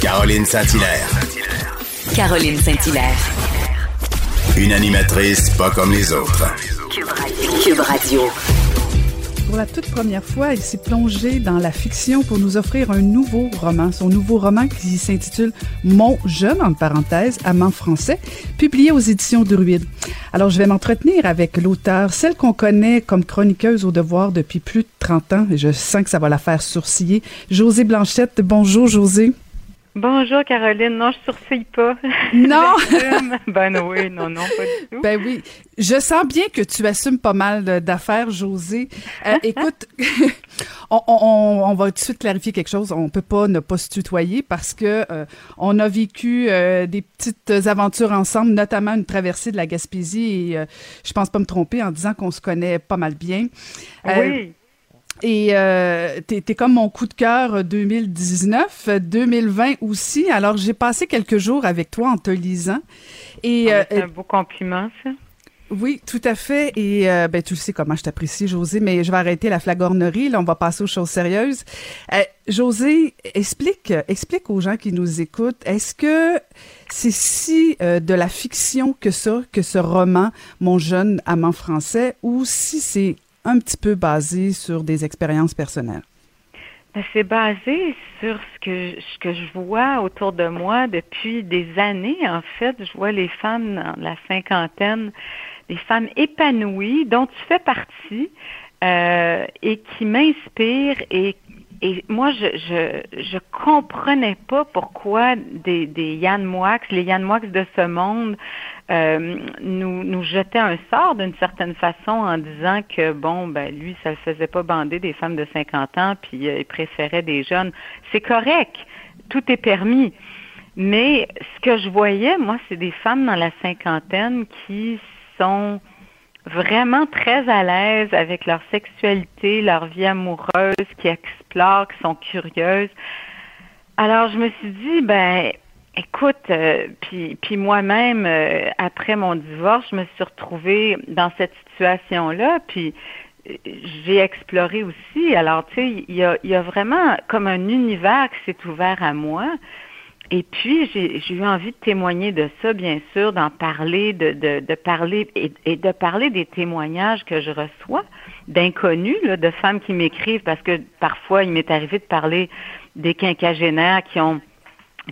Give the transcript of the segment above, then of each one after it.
Caroline Saint-Hilaire. Caroline Saint-Hilaire. Une animatrice pas comme les autres. Cube Radio. Pour la toute première fois, il s'est plongé dans la fiction pour nous offrir un nouveau roman. Son nouveau roman qui s'intitule Mon jeune, en parenthèse, amant français, publié aux éditions Druide. Alors, je vais m'entretenir avec l'auteur, celle qu'on connaît comme chroniqueuse au devoir depuis plus de 30 ans, et je sens que ça va la faire sourciller. José Blanchette. Bonjour, José. Bonjour Caroline, non, je sourcille pas. Non! ben oui, non, non, pas du tout. Ben oui, je sens bien que tu assumes pas mal d'affaires, José. Euh, écoute, on, on, on, va tout de suite clarifier quelque chose. On peut pas ne pas se tutoyer parce que euh, on a vécu euh, des petites aventures ensemble, notamment une traversée de la Gaspésie et je pense pas me tromper en disant qu'on se connaît pas mal bien. oui. Et euh, t'es es comme mon coup de cœur 2019, 2020 aussi. Alors j'ai passé quelques jours avec toi en te lisant. Et ah, c'est un beau compliment ça. Oui, tout à fait. Et euh, ben tu le sais comment je t'apprécie, José. Mais je vais arrêter la flagornerie. Là, on va passer aux choses sérieuses. Euh, José, explique, explique aux gens qui nous écoutent. Est-ce que c'est si euh, de la fiction que ça, que ce roman, Mon jeune amant français, ou si c'est un petit peu basé sur des expériences personnelles? Ben, c'est basé sur ce que, je vois autour de moi depuis des années. En fait, je vois les femmes dans la cinquantaine, des femmes épanouies dont tu fais partie euh, et qui m'inspirent et moi, je, je je comprenais pas pourquoi des, des Yann Moix, les Yann Moix de ce monde, euh, nous, nous jetaient un sort d'une certaine façon en disant que, bon, ben lui, ça ne faisait pas bander des femmes de 50 ans, puis euh, il préférait des jeunes. C'est correct, tout est permis. Mais ce que je voyais, moi, c'est des femmes dans la cinquantaine qui sont vraiment très à l'aise avec leur sexualité, leur vie amoureuse, qui explorent, qui sont curieuses. Alors, je me suis dit, ben, écoute, euh, puis, moi-même, euh, après mon divorce, je me suis retrouvée dans cette situation-là, puis euh, j'ai exploré aussi. Alors, tu sais, il y a, y a vraiment comme un univers qui s'est ouvert à moi. Et puis, j'ai eu envie de témoigner de ça, bien sûr, d'en parler, de, de, de parler et, et, de parler des témoignages que je reçois d'inconnus, de femmes qui m'écrivent, parce que parfois, il m'est arrivé de parler des quinquagénaires qui ont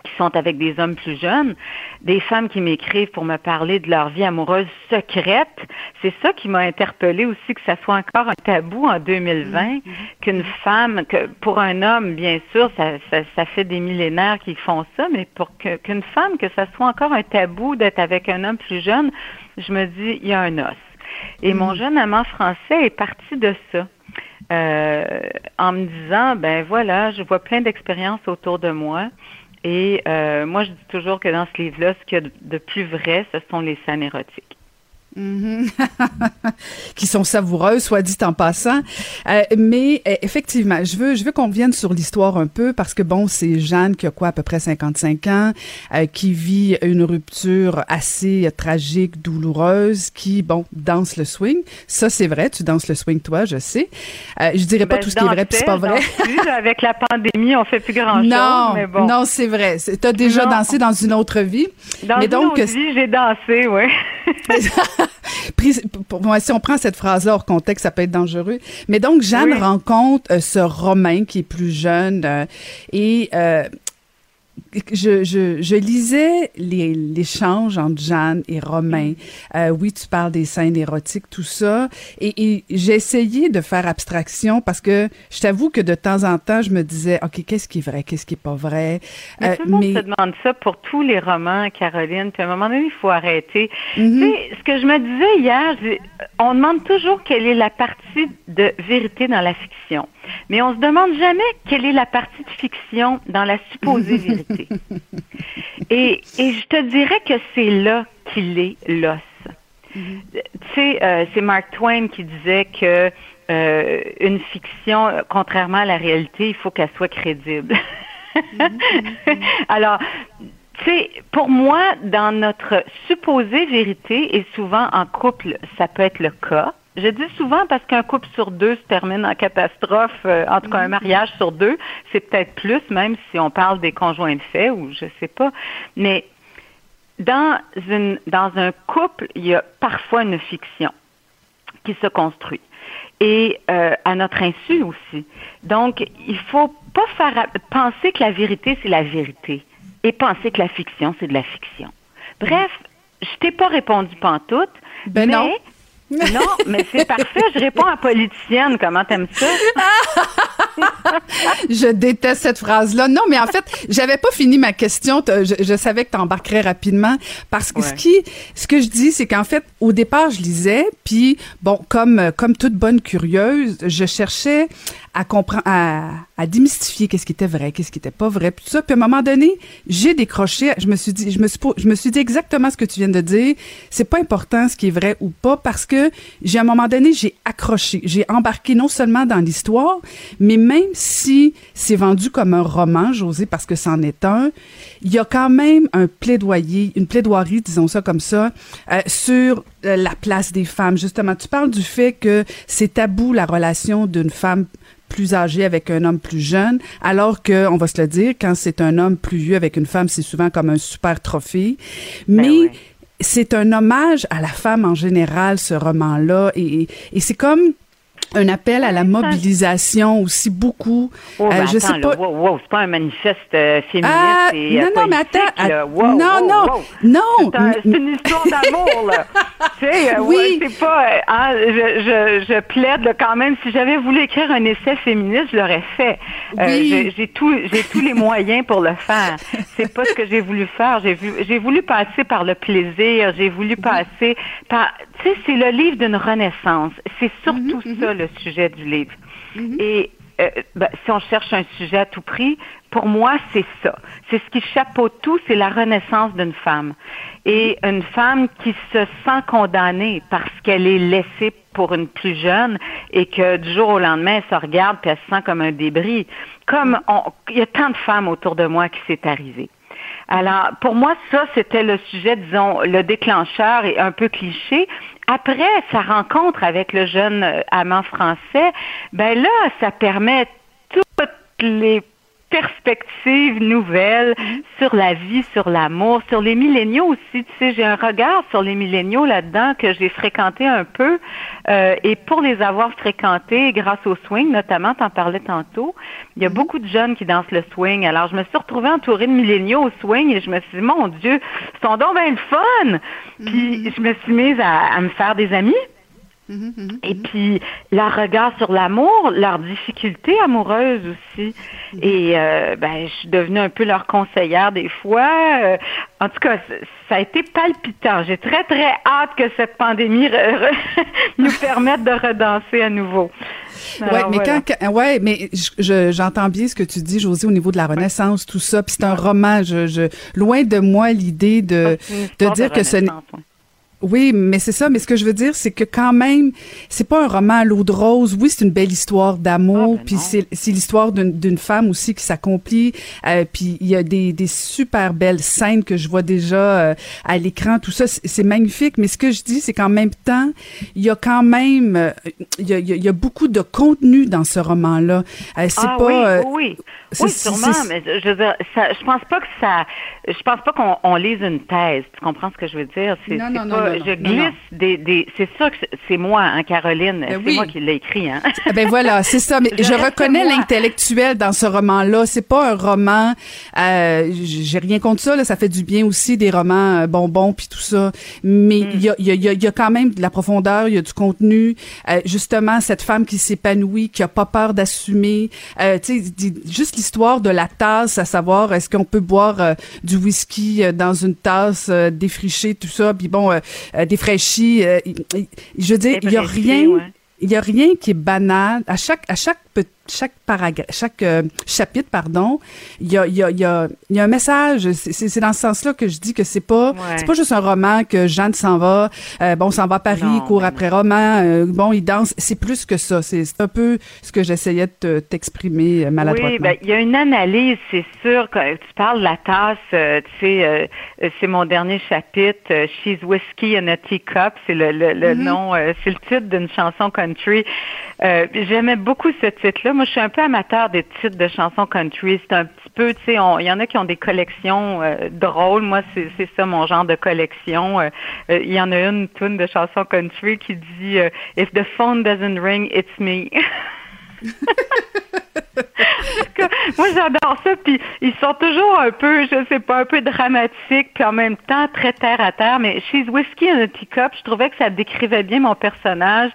qui sont avec des hommes plus jeunes, des femmes qui m'écrivent pour me parler de leur vie amoureuse secrète. C'est ça qui m'a interpellée aussi, que ça soit encore un tabou en 2020, mm-hmm. qu'une femme, que pour un homme, bien sûr, ça, ça, ça fait des millénaires qu'ils font ça, mais pour qu'une femme, que ça soit encore un tabou d'être avec un homme plus jeune, je me dis, il y a un os. Et mon mm-hmm. jeune amant français est parti de ça. Euh, en me disant, ben voilà, je vois plein d'expériences autour de moi. Et euh, moi, je dis toujours que dans ce livre-là, ce qu'il y a de plus vrai, ce sont les scènes érotiques. Mhm. qui sont savoureuses, soit dit en passant. Euh, mais euh, effectivement, je veux, je veux qu'on vienne sur l'histoire un peu parce que bon, c'est Jeanne qui a quoi à peu près 55 ans, euh, qui vit une rupture assez tragique, douloureuse, qui bon danse le swing. Ça c'est vrai, tu danses le swing toi, je sais. je dirais pas ben, tout ce qui est vrai, puis c'est pas vrai. avec la pandémie, on fait plus grand chose. Non, mais bon. non, c'est vrai. Tu as déjà dansé dans une autre vie. Dans mais une donc, autre vie, j'ai dansé, oui. si on prend cette phrase-là hors contexte, ça peut être dangereux. Mais donc, Jeanne rencontre euh, ce Romain qui est plus jeune euh, et euh, je, je, je lisais l'échange entre Jeanne et Romain. Euh, oui, tu parles des scènes érotiques, tout ça. Et, et j'ai essayé de faire abstraction parce que je t'avoue que de temps en temps, je me disais, OK, qu'est-ce qui est vrai, qu'est-ce qui est pas vrai? Mais euh, tout le monde se demande ça pour tous les romans, Caroline. Puis à un moment donné, il faut arrêter. Tu sais, ce que je me disais hier, on demande toujours quelle est la partie de vérité dans la fiction. Mais on se demande jamais quelle est la partie de fiction dans la supposée vérité. Et, et je te dirais que c'est là qu'il est l'os. Tu sais, euh, c'est Mark Twain qui disait que euh, une fiction, contrairement à la réalité, il faut qu'elle soit crédible. Alors, tu sais, pour moi, dans notre supposée vérité, et souvent en couple, ça peut être le cas, je dis souvent parce qu'un couple sur deux se termine en catastrophe, euh, en tout cas un mhm. mariage sur deux, c'est peut-être plus, même si on parle des conjoints de fait ou je sais pas. Mais dans une dans un couple, il y a parfois une fiction qui se construit et euh, à notre insu aussi. Donc, il faut pas faire penser que la vérité c'est la vérité et penser que la fiction c'est de la fiction. Bref, je t'ai pas répondu pantoute, ben mais non. Non, mais c'est parfait. Je réponds à politicienne. Comment t'aimes ça? je déteste cette phrase-là. Non, mais en fait, j'avais pas fini ma question. Je, savais que tu embarquerais rapidement parce que ce qui, ce que je dis, c'est qu'en fait, au départ, je lisais, puis bon, comme comme toute bonne curieuse, je cherchais à comprendre, à, à démystifier qu'est-ce qui était vrai, qu'est-ce qui était pas vrai, puis tout ça. Puis à un moment donné, j'ai décroché. Je me suis dit, je me suis, je me suis dit exactement ce que tu viens de dire. C'est pas important ce qui est vrai ou pas parce que j'ai à un moment donné, j'ai accroché, j'ai embarqué non seulement dans l'histoire, mais même si c'est vendu comme un roman, José, parce que c'en est un, il y a quand même un plaidoyer, une plaidoirie, disons ça comme ça, euh, sur euh, la place des femmes. Justement, tu parles du fait que c'est tabou la relation d'une femme plus âgé avec un homme plus jeune, alors que, on va se le dire, quand c'est un homme plus vieux avec une femme, c'est souvent comme un super trophée. Ben Mais c'est un hommage à la femme en général, ce roman-là, et, et c'est comme un appel à la mobilisation aussi beaucoup. Oh, euh, ben je sais pas. wow, c'est pas un manifeste euh, féministe ah, et non, non, mais attends, non, non, non. C'est une histoire d'amour, là. tu sais, euh, oui. c'est pas. Hein, je, je, je, plaide quand même. Si j'avais voulu écrire un essai féministe, je l'aurais fait. Oui. j'ai tout, j'ai tous les moyens pour le faire. C'est pas ce que j'ai voulu faire. J'ai vu, j'ai voulu passer par le plaisir. J'ai voulu passer par. Tu sais, c'est le livre d'une renaissance. C'est surtout mm-hmm, ça le sujet du livre. Mm-hmm. Et euh, ben, si on cherche un sujet à tout prix, pour moi, c'est ça. C'est ce qui chapeaute tout, c'est la renaissance d'une femme. Et une femme qui se sent condamnée parce qu'elle est laissée pour une plus jeune et que du jour au lendemain, elle se regarde puis elle se sent comme un débris. Comme il y a tant de femmes autour de moi qui s'est arrivé. Alors, pour moi, ça, c'était le sujet, disons, le déclencheur et un peu cliché. Après sa rencontre avec le jeune euh, amant français, ben là, ça permet toutes les perspectives nouvelles mhm. sur la vie, sur l'amour, sur les milléniaux aussi. Tu sais, j'ai un regard sur les milléniaux là-dedans que j'ai fréquenté un peu. Euh, et pour les avoir fréquentés grâce au swing, notamment, t'en parlais tantôt, il y a mhm. beaucoup de jeunes qui dansent le swing. Alors, je me suis retrouvée entourée de milléniaux au swing et je me suis dit, mon Dieu, c'est donc bien le fun! Puis, mhm. je me suis mise à me faire des amis. Mhm, mhm, et mhm. puis leur regard sur l'amour, leurs difficultés amoureuses aussi. Et euh, ben, je suis devenue un peu leur conseillère des fois. Euh, en tout cas, ça a été palpitant. J'ai très très hâte que cette pandémie nous permette de redanser à nouveau. ouais, mais quand, ouais, mais j'entends bien ce que tu dis, Josie, au niveau de la Renaissance, tout ça. Puis c'est un roman. Je, loin de moi l'idée de, de dire que ce n'est oui, mais c'est ça. Mais ce que je veux dire, c'est que quand même, c'est pas un roman à l'eau de rose. Oui, c'est une belle histoire d'amour. Ah, ben puis c'est l'histoire d'une femme aussi qui s'accomplit. Euh, puis il y a des, des super belles scènes que je vois déjà euh, à l'écran. Tout ça, c'est magnifique. Mais ce que je dis, c'est qu'en même temps, il y a quand même, euh, il y, a, il y a beaucoup de contenu dans ce roman-là. c'est ah, pas. Oui, oui. Oui, sûrement. Mais je veux dire, ça, je pense pas que ça. Je pense pas qu'on lise une thèse. Tu comprends ce que je veux dire? Non, non, non je, je glisse des, des c'est sûr que c'est moi, hein, Caroline. Ben c'est oui. moi qui l'ai écrit, hein. Ah ben voilà, c'est ça. Mais Je reconnais l'intellectuel dans ce roman-là. C'est pas un roman. Euh, J'ai rien contre ça. Là, ça fait du bien aussi des romans euh, bonbons puis tout ça. Mais Mm. il y, a, il y, a, il y a- y a quand même de la profondeur. Il y a du contenu. Euh, justement, cette femme qui s'épanouit, qui a pas peur d'assumer. Euh, tu sais, juste l'histoire de la tasse, à savoir est-ce qu'on peut boire euh, du whisky euh, dans une tasse défrichée, tout ça, puis bon, euh, euh, défraîchi. euh, je veux dire, il y a rien. ouais. Il y a rien qui est banal. À chaque, à chaque, pe- chaque paragraphe, chaque euh, chapitre, pardon, il y a, y a, il y a, il y a un message. C'est- dans ce sens-là que je dis que c'est pas, Ouais. c'est pas juste un roman que Jeanne s'en va, euh, bon, s'en va à Paris, Non, court mais après roman, euh, bon, il danse. C'est plus que ça. C'est un peu ce que j'essayais de te- t'exprimer maladroitement. Oui, ben, il y a une analyse, c'est sûr. Que tu parles de la tasse, tu sais, c'est mon dernier chapitre, She's Whiskey in a Teacup, c'est le, le, le Mm-hmm. nom, c'est le titre d'une chanson country. J'aimais beaucoup ce titre-là. Moi, je suis un peu amateur des titres de chansons country. C'est un petit peu, tu sais, il y en a qui ont des collections euh, drôles. Moi, c'est ça mon genre de collection. Euh, euh, Il y en a une tune de chansons country qui dit If the phone doesn't ring, it's me. Moi j'adore ça puis ils sont toujours un peu je sais pas un peu dramatiques puis en même temps très terre à terre mais She's Whiskey in a Teacup je trouvais que ça décrivait bien mon personnage.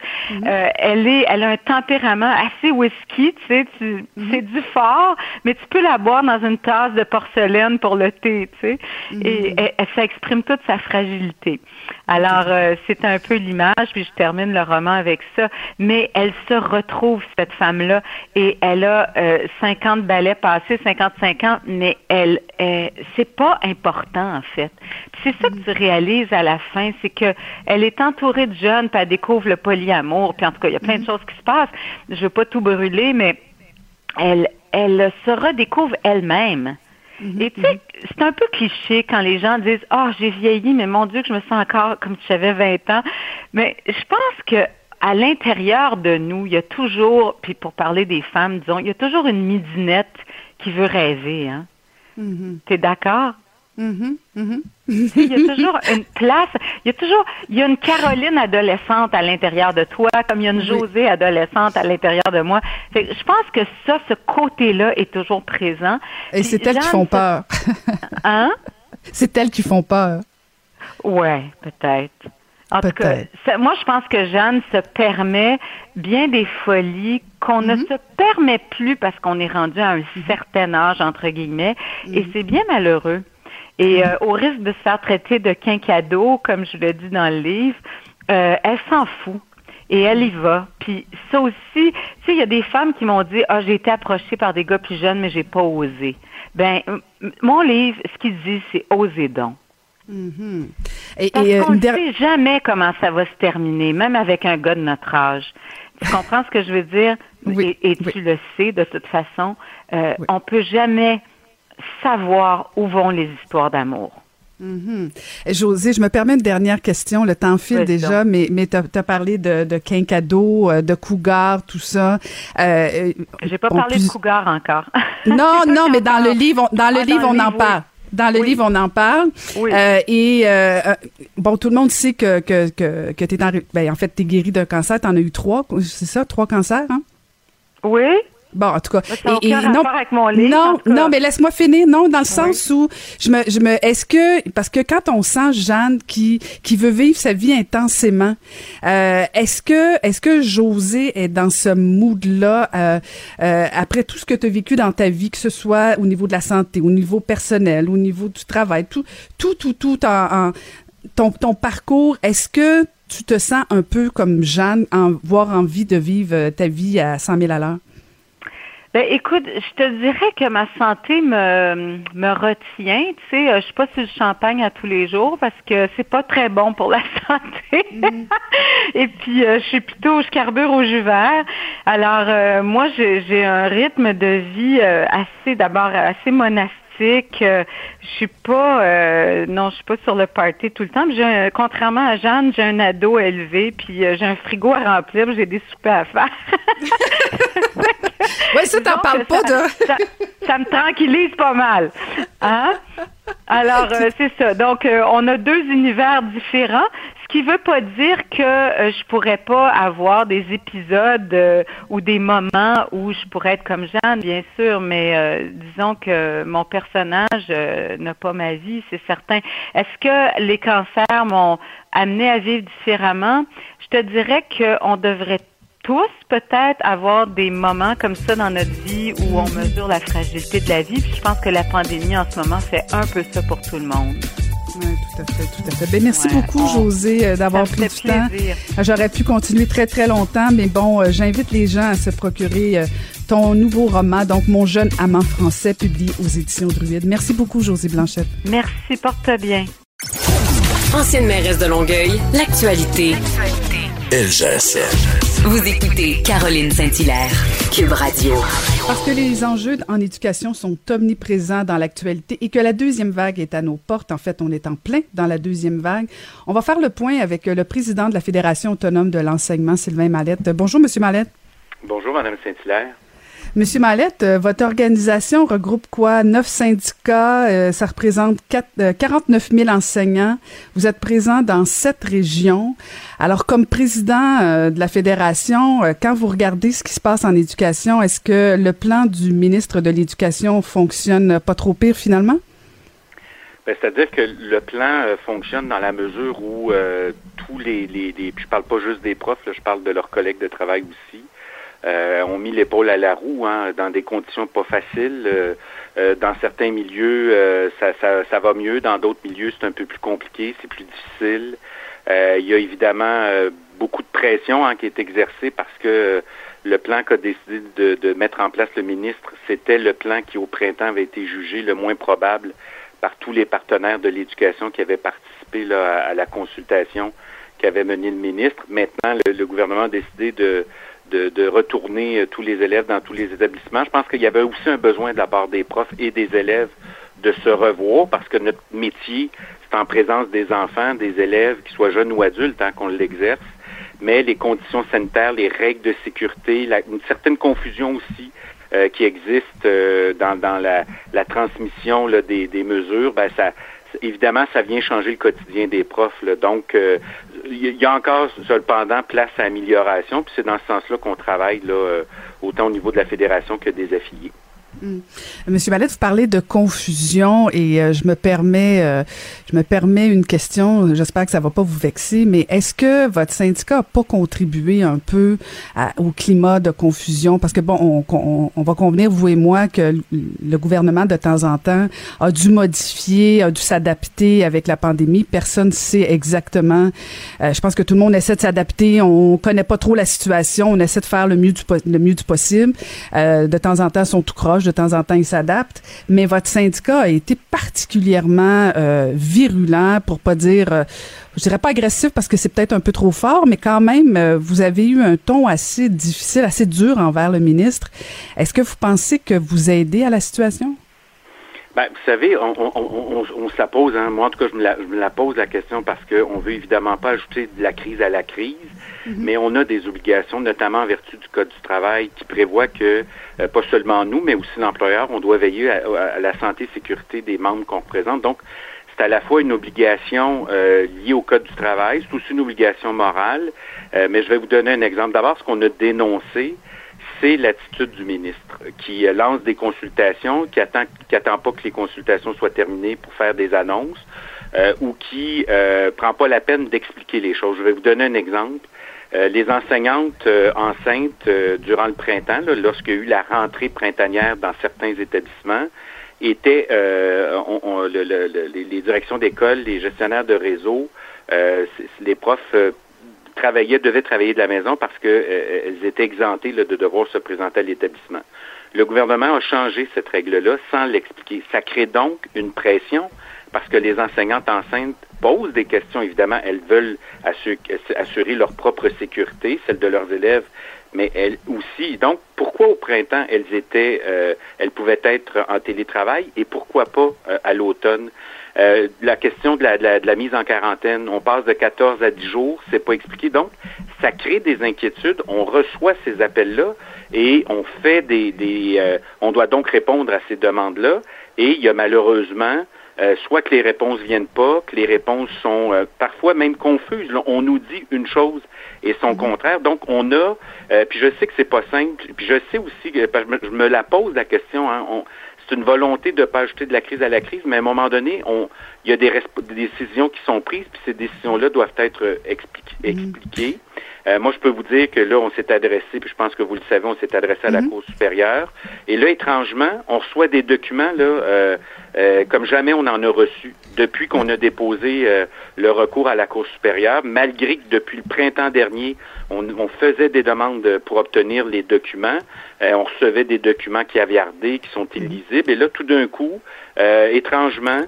Euh, elle est elle a un tempérament assez whisky tu sais tu c'est du fort mais tu peux la boire dans une tasse de porcelaine pour le thé tu sais. Et elle- elle- ça exprime toute sa fragilité. Alors euh, c'est un peu l'image puis je termine le roman avec ça. Mais elle se retrouve cette femme là et elle a euh, 50 ballets passés 55 ans mais elle, elle- c'est pas important en fait. Puis c'est ça que tu réalises à la fin c'est que elle est entourée de jeunes puis elle découvre le polyamour puis en tout cas il y a plein de choses qui se passent. Je veux pas tout brûler mais elle elle se redécouvre elle-même. Et tu sais, c'est un peu cliché quand les gens disent Ah, j'ai vieilli, mais mon Dieu, que je me sens encore comme si j'avais 20 ans. Mais je pense que à l'intérieur de nous, il y a toujours, puis pour parler des femmes, disons, il y a toujours une midinette qui veut rêver. Hein? T'es d'accord? Mhm, mhm. Il y a toujours une place, il y a toujours, il y a une Caroline adolescente à l'intérieur de toi, comme il y a une Josée adolescente à l'intérieur de moi. Fait je pense que ça, ce côté-là est toujours présent. Et c'est elles qui font peur. Hein? c'est elles qui font peur. Ouais, peut-être. En tout cas, ça- moi, je pense que Jeanne se permet bien des folies qu'on ne se permet plus parce qu'on est rendu à un certain âge, entre guillemets, et c'est bien malheureux. Et euh, au risque de se faire traiter de quinquado, comme je le dis dans le livre, euh, elle s'en fout. Et elle y va. Puis ça aussi, tu sais, il y a des femmes qui m'ont dit, ah, j'ai été approchée par des gars plus jeunes, mais j'ai pas osé. Ben, mon livre, ce qu'il dit, c'est oser donc. Et, Parce et, euh, une ne der- sait jamais comment ça va se terminer, même avec un gars de notre âge. Tu comprends ce que je veux dire? Oui, Et, et oui. tu le sais de toute façon. Euh, Oui. On peut jamais savoir où vont les histoires d'amour. Et José, je me permets une dernière question. Le temps file déjà, mais, mais tu as, parlé de, de euh, de cougar, tout ça. Euh, euh, J'ai pas on parlé de cougar encore. Non, non, mais dans le livre, on, dans le Ah, livre, on en livre, parle. Dans le Oui. livre, on en parle. Oui. Euh, et euh, euh, bon, tout le monde sait que que que, que t'es en ben en fait t'es guéri d'un cancer. T'en as eu trois, c'est ça, trois cancers, hein? Oui? Bon, en tout cas, Ça n'a aucun rapport avec mon livre, non, non, mais laisse-moi finir. Non, dans le sens où je me, je me, est-ce que parce que quand on sent Jeanne qui qui veut vivre sa vie intensément, euh, est-ce que est-ce que José est dans ce mood-là euh, euh, après tout ce que tu as vécu dans ta vie, que ce soit au niveau de la santé, au niveau personnel, au niveau du travail, tout, tout, tout, tout en, en- ton ton parcours. Est-ce que tu te sens un peu comme Jeanne, en avoir envie de vivre euh, ta vie à 100 000 à l'heure? Ben écoute, je te dirais que ma santé me, me retient. Tu sais, euh, je suis pas sur le champagne à tous les jours parce que c'est pas très bon pour la santé. Et puis euh, je suis plutôt, je carbure au jus vert. Alors euh, moi, j'ai j'ai un rythme de vie euh, assez, d'abord assez monastique. Euh, je suis pas, euh, non, je suis pas sur le party tout le temps. Un- contrairement à Jeanne, j'ai un ado élevé, puis euh, j'ai un frigo à remplir, j'ai des soupers à faire. Ouais, ça, t'en parles pas, ça, toi. ça, ça me tranquillise pas mal. Hein? Alors, c'est ça. Donc, on a deux univers différents. Qui veut pas dire que euh, je pourrais pas avoir des épisodes euh, ou des moments où je pourrais être comme Jeanne, bien sûr, mais euh, disons que mon personnage n'a pas ma vie, c'est certain. Est-ce que les cancers m'ont amené à vivre différemment? Je te dirais qu'on devrait tous peut-être avoir des moments comme ça dans notre vie où on mesure la fragilité de la vie. Puis je pense que la pandémie en ce moment fait un peu ça pour tout le monde. Oui, tout à fait, tout à fait. Ben, merci beaucoup, José, euh, d'avoir pris du temps. J'aurais pu continuer très, très longtemps, mais bon, euh, j'invite les gens à se procurer euh, ton nouveau roman, donc Mon jeune amant français, publié aux éditions Druide. Merci beaucoup, José Blanchette. Merci, porte bien. Ancienne mairesse de Longueuil, l'actualité. LGSN. Vous écoutez Caroline Saint-Hilaire, Cube Radio. Parce que les enjeux en éducation sont omniprésents dans l'actualité et que la deuxième vague est à nos portes, en fait, on est en plein dans la deuxième vague, on va faire le point avec le président de la Fédération autonome de l'enseignement, Sylvain Mallette. Bonjour, Monsieur Mallette. Bonjour, Madame Saint-Hilaire. Monsieur Mallette, euh, votre organisation regroupe quoi? Neuf syndicats, euh, ça représente 4, 49 000 enseignants. Vous êtes présent dans sept régions. Alors, comme président euh, de la fédération, quand vous regardez ce qui se passe en éducation, est-ce que le plan du ministre de l'Éducation fonctionne pas trop pire finalement? Ben, c'est-à-dire que le plan fonctionne dans la mesure où tous les, les, les, je parle pas juste des profs, je parle de leurs collègues de travail aussi, euh, ont mis l'épaule à la roue hein, dans des conditions pas faciles. Euh, euh, dans certains milieux, ça, ça, ça, va mieux. Dans d'autres milieux, c'est un peu plus compliqué, c'est plus difficile. il y a évidemment beaucoup de pression hein, qui est exercée parce que le plan qu'a décidé de, de, mettre en place le ministre, c'était le plan qui, au printemps, avait été jugé le moins probable par tous les partenaires de l'éducation qui avaient participé là, à, la consultation qu'avait menée le ministre. Maintenant, le gouvernement a décidé de de, retourner euh, tous les élèves dans tous les établissements. Je pense qu'il y avait aussi un besoin de la part des profs et des élèves de se revoir parce que notre métier, c'est en présence des enfants, des élèves, qu'ils soient jeunes ou adultes, hein, qu'on l'exerce. Mais les conditions sanitaires, les règles de sécurité, une certaine confusion aussi euh, qui existe euh, dans, la, transmission des, des mesures, ben ça, évidemment, ça vient changer le quotidien des profs. Donc, euh, il y a encore cependant place à amélioration, puis c'est dans ce sens-là qu'on travaille là, euh, autant au niveau de la fédération que des affiliés. Mm. Monsieur Mallette, vous parlez de confusion et euh, je me permets, euh, je me permets une question. J'espère que ça va pas vous vexer, mais est-ce que votre syndicat a pas contribué un peu au climat de confusion? Parce que bon, on, on, va convenir vous et moi que le gouvernement de temps en temps a dû modifier, a dû s'adapter avec la pandémie. Personne ne sait exactement. Euh, je pense que tout le monde essaie de s'adapter. On connaît pas trop la situation. On essaie de faire le mieux du, le mieux du possible. de temps en temps, ils sont tout croches de temps en temps, il s'adapte. Mais votre syndicat a été particulièrement euh, virulent, pour pas dire, euh, je dirais pas agressif parce que c'est peut-être un peu trop fort, mais quand même, euh, vous avez eu un ton assez difficile, assez dur envers le ministre. Est-ce que vous pensez que vous aidez à la situation? Ben, vous savez, on, on, on, se la pose, hein. moi en tout cas je me, la, je me la pose la question parce qu'on veut évidemment pas ajouter de la crise à la crise. Mhm. Mais on a des obligations, notamment en vertu du Code du travail, qui prévoit que, euh, pas seulement nous, mais aussi l'employeur, on doit veiller à, la santé et sécurité des membres qu'on représente. Donc, c'est à la fois une obligation euh, liée au Code du travail, c'est aussi une obligation morale. Euh, mais je vais vous donner un exemple. D'abord, ce qu'on a dénoncé, c'est l'attitude du ministre qui lance des consultations, qui attend, qui attend pas que les consultations soient terminées pour faire des annonces, ou qui euh, prend pas la peine d'expliquer les choses. Je vais vous donner un exemple. Euh, les enseignantes euh, enceintes euh, durant le printemps, lorsqu'il y a eu la rentrée printanière dans certains établissements, étaient les, directions d'école, les gestionnaires de réseau, les profs travaillaient, devaient travailler de la maison parce qu'elles étaient exemptées de devoir se présenter à l'établissement. Le gouvernement a changé cette règle-là sans l'expliquer. Ça crée donc une pression parce que les enseignantes enceintes posent des questions, évidemment, elles veulent assurer leur propre sécurité, celle de leurs élèves, mais elles aussi. Donc, pourquoi au printemps elles étaient, euh, elles pouvaient être en télétravail et pourquoi pas euh, à l'automne? Euh, la question de la, de, la, mise en quarantaine, on passe de 14 à 10 jours, c'est pas expliqué. Donc, ça crée des inquiétudes. On reçoit ces appels-là et on fait des, des on doit donc répondre à ces demandes-là. Et il y a malheureusement euh, soit que les réponses viennent pas, que les réponses sont euh, parfois même confuses. On nous dit une chose et son mhm. contraire. Donc on a, euh, puis je sais que c'est pas simple, puis je sais aussi que je me la pose la question. Hein, c'est une volonté de ne pas ajouter de la crise à la crise, mais à un moment donné, on, il y a des, décisions qui sont prises, puis ces décisions-là doivent être mhm. expliquées. Euh, moi, je peux vous dire que là, on s'est adressé, puis je pense que vous le savez, on s'est adressé à la mhm. Cour supérieure. Et là, étrangement, on reçoit des documents là, euh, euh, comme jamais on en a reçu depuis qu'on a déposé le recours à la Cour supérieure, malgré que depuis le printemps dernier, on, faisait des demandes pour obtenir les documents. on recevait des documents qui caviardés, qui sont mhm. illisibles. Et là, tout d'un coup, étrangement,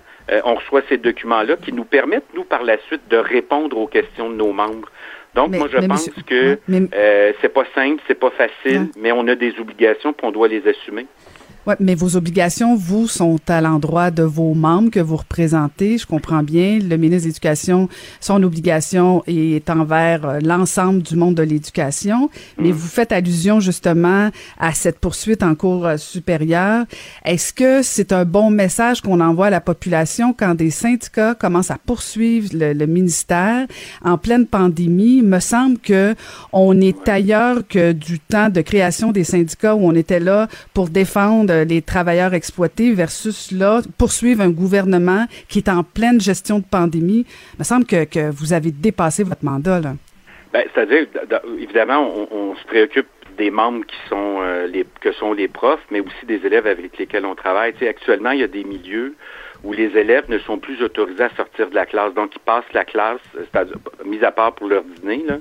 on reçoit ces documents-là qui nous permettent, nous, par la suite, de répondre aux questions de nos membres. Donc, moi, je pense que euh, c'est pas simple, c'est pas facile, mais on a des obligations, puis on doit les assumer. Oui, mais vos obligations, vous, sont à l'endroit de vos membres que vous représentez. Je comprends bien. Le ministre de l'Éducation, son obligation est envers euh, l'ensemble du monde de l'éducation. Mais mm. vous faites allusion justement à cette poursuite en cours euh, supérieur. Est-ce que c'est un bon message qu'on envoie à la population quand des syndicats commencent à poursuivre le, le ministère? En pleine pandémie? Il me semble que on est ailleurs que du temps de création des syndicats où on était là pour défendre les travailleurs exploités versus là, poursuivre un gouvernement qui est en pleine gestion de pandémie. Il me semble que, que vous avez dépassé votre mandat. Là. Ben, c'est-à-dire, évidemment, on, se préoccupe des membres qui sont euh, les que sont les profs, mais aussi des élèves avec lesquels on travaille. Tu actuellement, il y a des milieux où les élèves ne sont plus autorisés à sortir de la classe. Donc, ils passent la classe, c'est-à-dire, mis à part pour leur dîner, là,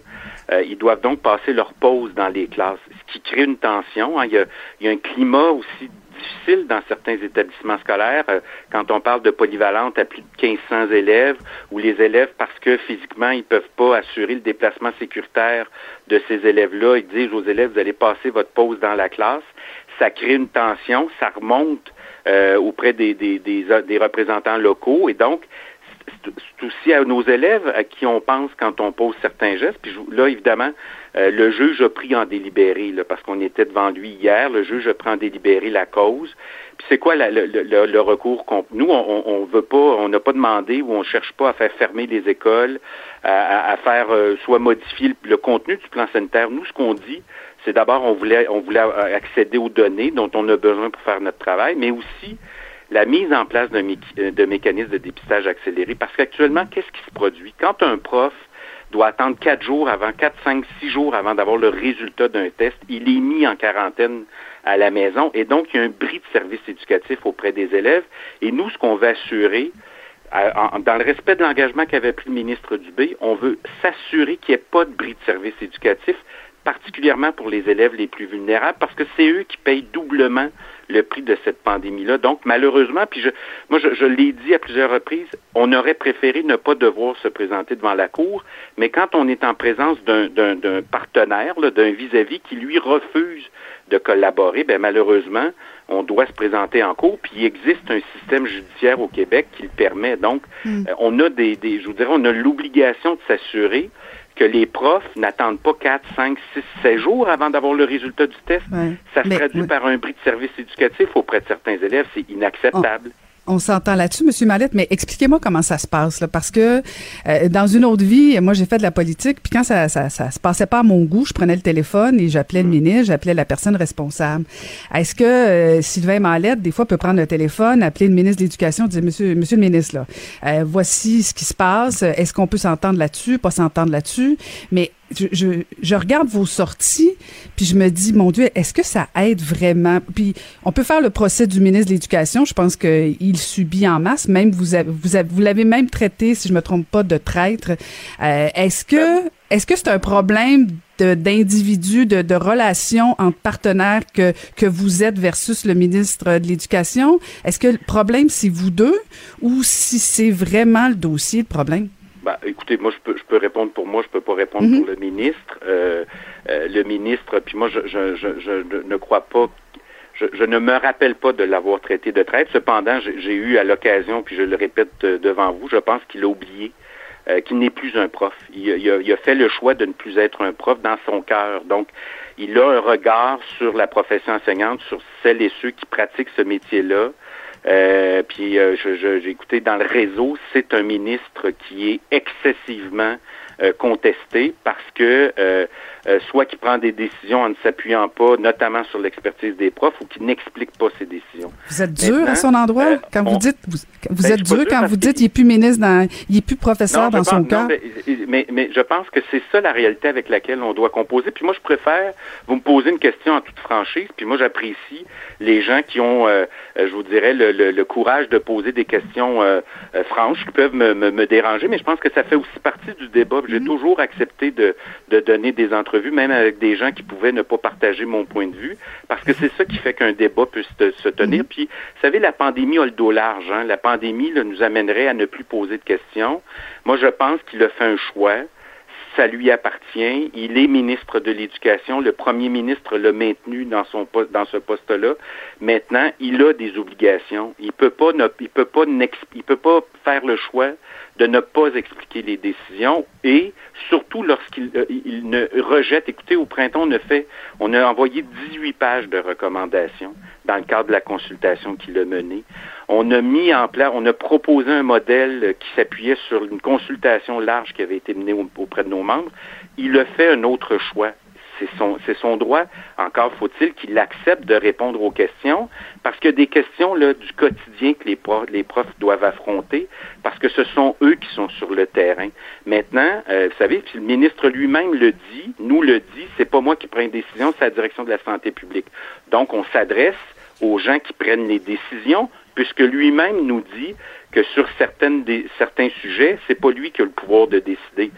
euh, ils doivent donc passer leur pause dans les classes, ce qui crée une tension. Hein. Il, y a, il, y a, un climat aussi difficile dans certains établissements scolaires. Euh, quand on parle de polyvalente à plus de 1500 élèves, où les élèves, parce que physiquement, ils peuvent pas assurer le déplacement sécuritaire de ces élèves-là, ils disent aux élèves, vous allez passer votre pause dans la classe. Ça crée une tension, ça remonte euh, auprès des, des, des représentants locaux. Et donc, c'est aussi à nos élèves à qui on pense quand on pose certains gestes. Puis là, évidemment, euh, le juge a pris en délibéré, là, parce qu'on était devant lui hier, le juge a pris en délibéré la cause. Puis c'est quoi le, recours qu'on... Nous, on, on veut pas, on n'a pas demandé ou on cherche pas à faire fermer les écoles, à, faire euh, soit modifier le, contenu du plan sanitaire. Nous, ce qu'on dit, c'est d'abord on voulait on voulait accéder aux données dont on a besoin pour faire notre travail, mais aussi la mise en place euh, de mécanismes de dépistage accéléré. Parce qu'actuellement, qu'est-ce qui se produit? Quand un prof doit attendre quatre jours avant, quatre, cinq, six jours avant d'avoir le résultat d'un test, il est mis en quarantaine à la maison et donc il y a un bris de service éducatif auprès des élèves. Et nous, ce qu'on veut assurer, dans le respect de l'engagement qu'avait pris le ministre Dubé, on veut s'assurer qu'il n'y ait pas de bris de service éducatif, particulièrement pour les élèves les plus vulnérables, parce que c'est eux qui payent doublement le prix de cette pandémie-là. Donc, malheureusement, puis je, moi, je, l'ai dit à plusieurs reprises, on aurait préféré ne pas devoir se présenter devant la Cour, mais quand on est en présence d'un partenaire, d'un vis-à-vis qui, lui, refuse de collaborer, ben malheureusement, on doit se présenter en cours, puis il existe un système judiciaire au Québec qui le permet. Donc, hmm. euh, on a des, des, je vous dirais, on a l'obligation de s'assurer que les profs n'attendent pas 4, 5, 6, 7 jours avant d'avoir le résultat du test. Ça se traduit par un bris de service éducatif auprès de certains élèves. C'est inacceptable. On s'entend là-dessus, Monsieur Mallette, mais expliquez-moi comment ça se passe, là, parce que euh, dans une autre vie, moi j'ai fait de la politique, puis quand ça, ça, ça se passait pas à mon goût, je prenais le téléphone et j'appelais le mm. ministre, j'appelais la personne responsable. Est-ce que euh, Sylvain Mallette, des fois, peut prendre le téléphone, appeler le ministre de l'Éducation, dire Monsieur, Monsieur le ministre, là, euh, voici ce qui se passe, est-ce qu'on peut s'entendre là-dessus, pas s'entendre là-dessus, mais je, je, regarde vos sorties, puis je me dis, mon Dieu, est-ce que ça aide vraiment? Puis on peut faire le procès du ministre de l'Éducation. Je pense qu'il subit en masse. Même vous, vous, vous l'avez même traité, si je me trompe pas, de traître. Euh, est-ce que est-ce que c'est un problème d'individus, de, de, relations entre partenaires que, que vous êtes versus le ministre de l'Éducation? Est-ce que le problème, c'est vous deux? Ou si c'est vraiment le dossier, le problème? Bah, écoutez, moi, je peux, je peux répondre pour moi, je peux pas répondre pour mhm. le ministre. Euh, euh, le ministre, puis moi, je, je, je, je ne crois pas je, je, ne me rappelle pas de l'avoir traité de traite. Cependant, j'ai eu à l'occasion, puis je le répète euh, devant vous, je pense qu'il a oublié euh, qu'il n'est plus un prof. Il, il, a, il, a, fait le choix de ne plus être un prof dans son cœur. Donc, il a un regard sur la profession enseignante, sur celles et ceux qui pratiquent ce métier-là, Euh, puis euh, j'ai écouté dans le réseau, c'est un ministre qui est excessivement euh, contesté parce que euh, euh, soit qui prend des décisions en ne s'appuyant pas, notamment sur l'expertise des profs, ou qui n'explique pas ses décisions. Vous êtes dur à son endroit? quand vous dites vous, vous ben, êtes dur quand vous dites il est plus ministre dans, il est plus professeur dans son cas. Mais, mais, je pense que c'est ça la réalité avec laquelle on doit composer. Puis moi je préfère vous me poser une question en toute franchise. Puis moi j'apprécie les gens qui ont, je vous dirais, le, le, courage de poser des questions franches qui peuvent me, me, me, déranger. Mais je pense que ça fait aussi partie du débat. J'ai mm-hmm. toujours accepté de, de donner des entrevues même avec des gens qui pouvaient ne pas partager mon point de vue, parce que c'est ça qui fait qu'un débat puisse se tenir. Mhm. Puis, vous savez, la pandémie a le dos large. Hein? La pandémie nous amènerait à ne plus poser de questions. Moi, je pense qu'il a fait un choix ça lui appartient. Il est ministre de l'Éducation. Le premier ministre l'a maintenu dans son poste, dans ce poste-là. Maintenant, il a des obligations. Il peut pas, il peut pas, il peut pas faire le choix de ne pas expliquer les décisions et surtout lorsqu'il euh, ne rejette. Écoutez, au printemps, on a fait, on a envoyé 18 pages de recommandations dans le cadre de la consultation qu'il a menée. On a mis en place, on a proposé un modèle qui s'appuyait sur une consultation large qui avait été menée auprès de nos membres. Il a fait un autre choix c'est son, droit. Encore faut-il qu'il accepte de répondre aux questions, parce que des questions là, du quotidien que les profs, les profs doivent affronter, parce que ce sont eux qui sont sur le terrain. Maintenant, euh, vous savez, le ministre lui-même le dit, nous le dit, c'est pas moi qui prends une décision, c'est la direction de la santé publique. Donc, on s'adresse aux gens qui prennent les décisions, puisque lui-même nous dit que sur certains sujets, c'est pas lui qui a le pouvoir de décider.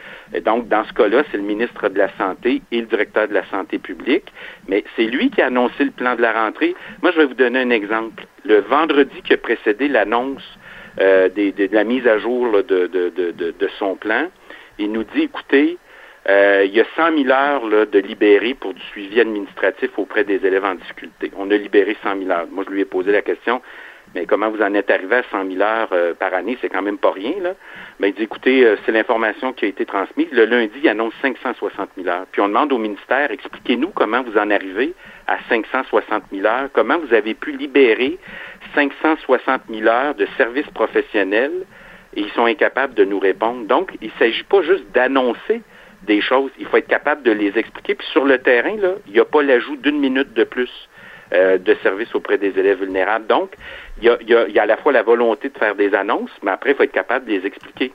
Donc, dans ce cas-là, c'est le ministre de la Santé et le directeur de la Santé publique, mais c'est lui qui a annoncé le plan de la rentrée. Moi, je vais vous donner un exemple. Le vendredi qui a précédé l'annonce euh, de la mise à jour de, son plan, il nous dit, écoutez, euh, il y a 100 000 heures de libérées pour du suivi administratif auprès des élèves en difficulté. On a libéré 100 000 heures. Moi, je lui ai posé la question, mais comment vous en êtes arrivé à 100 000 heures euh, par année, c'est quand même pas rien, là. Mais il dit, écoutez, euh, c'est l'information qui a été transmise. Le lundi, il annonce 560 000 heures. Puis on demande au ministère, expliquez-nous comment vous en arrivez à 560 000 heures, comment vous avez pu libérer 560 000 heures de services professionnels? Et ils sont incapables de nous répondre. Donc, il ne s'agit pas juste d'annoncer des choses, il faut être capable de les expliquer. Puis sur le terrain, là, il n'y a pas l'ajout d'une minute de plus euh, de services auprès des élèves vulnérables. Donc, il y, a, y a, à la fois la volonté de faire des annonces, mais après, il faut être capable de les expliquer.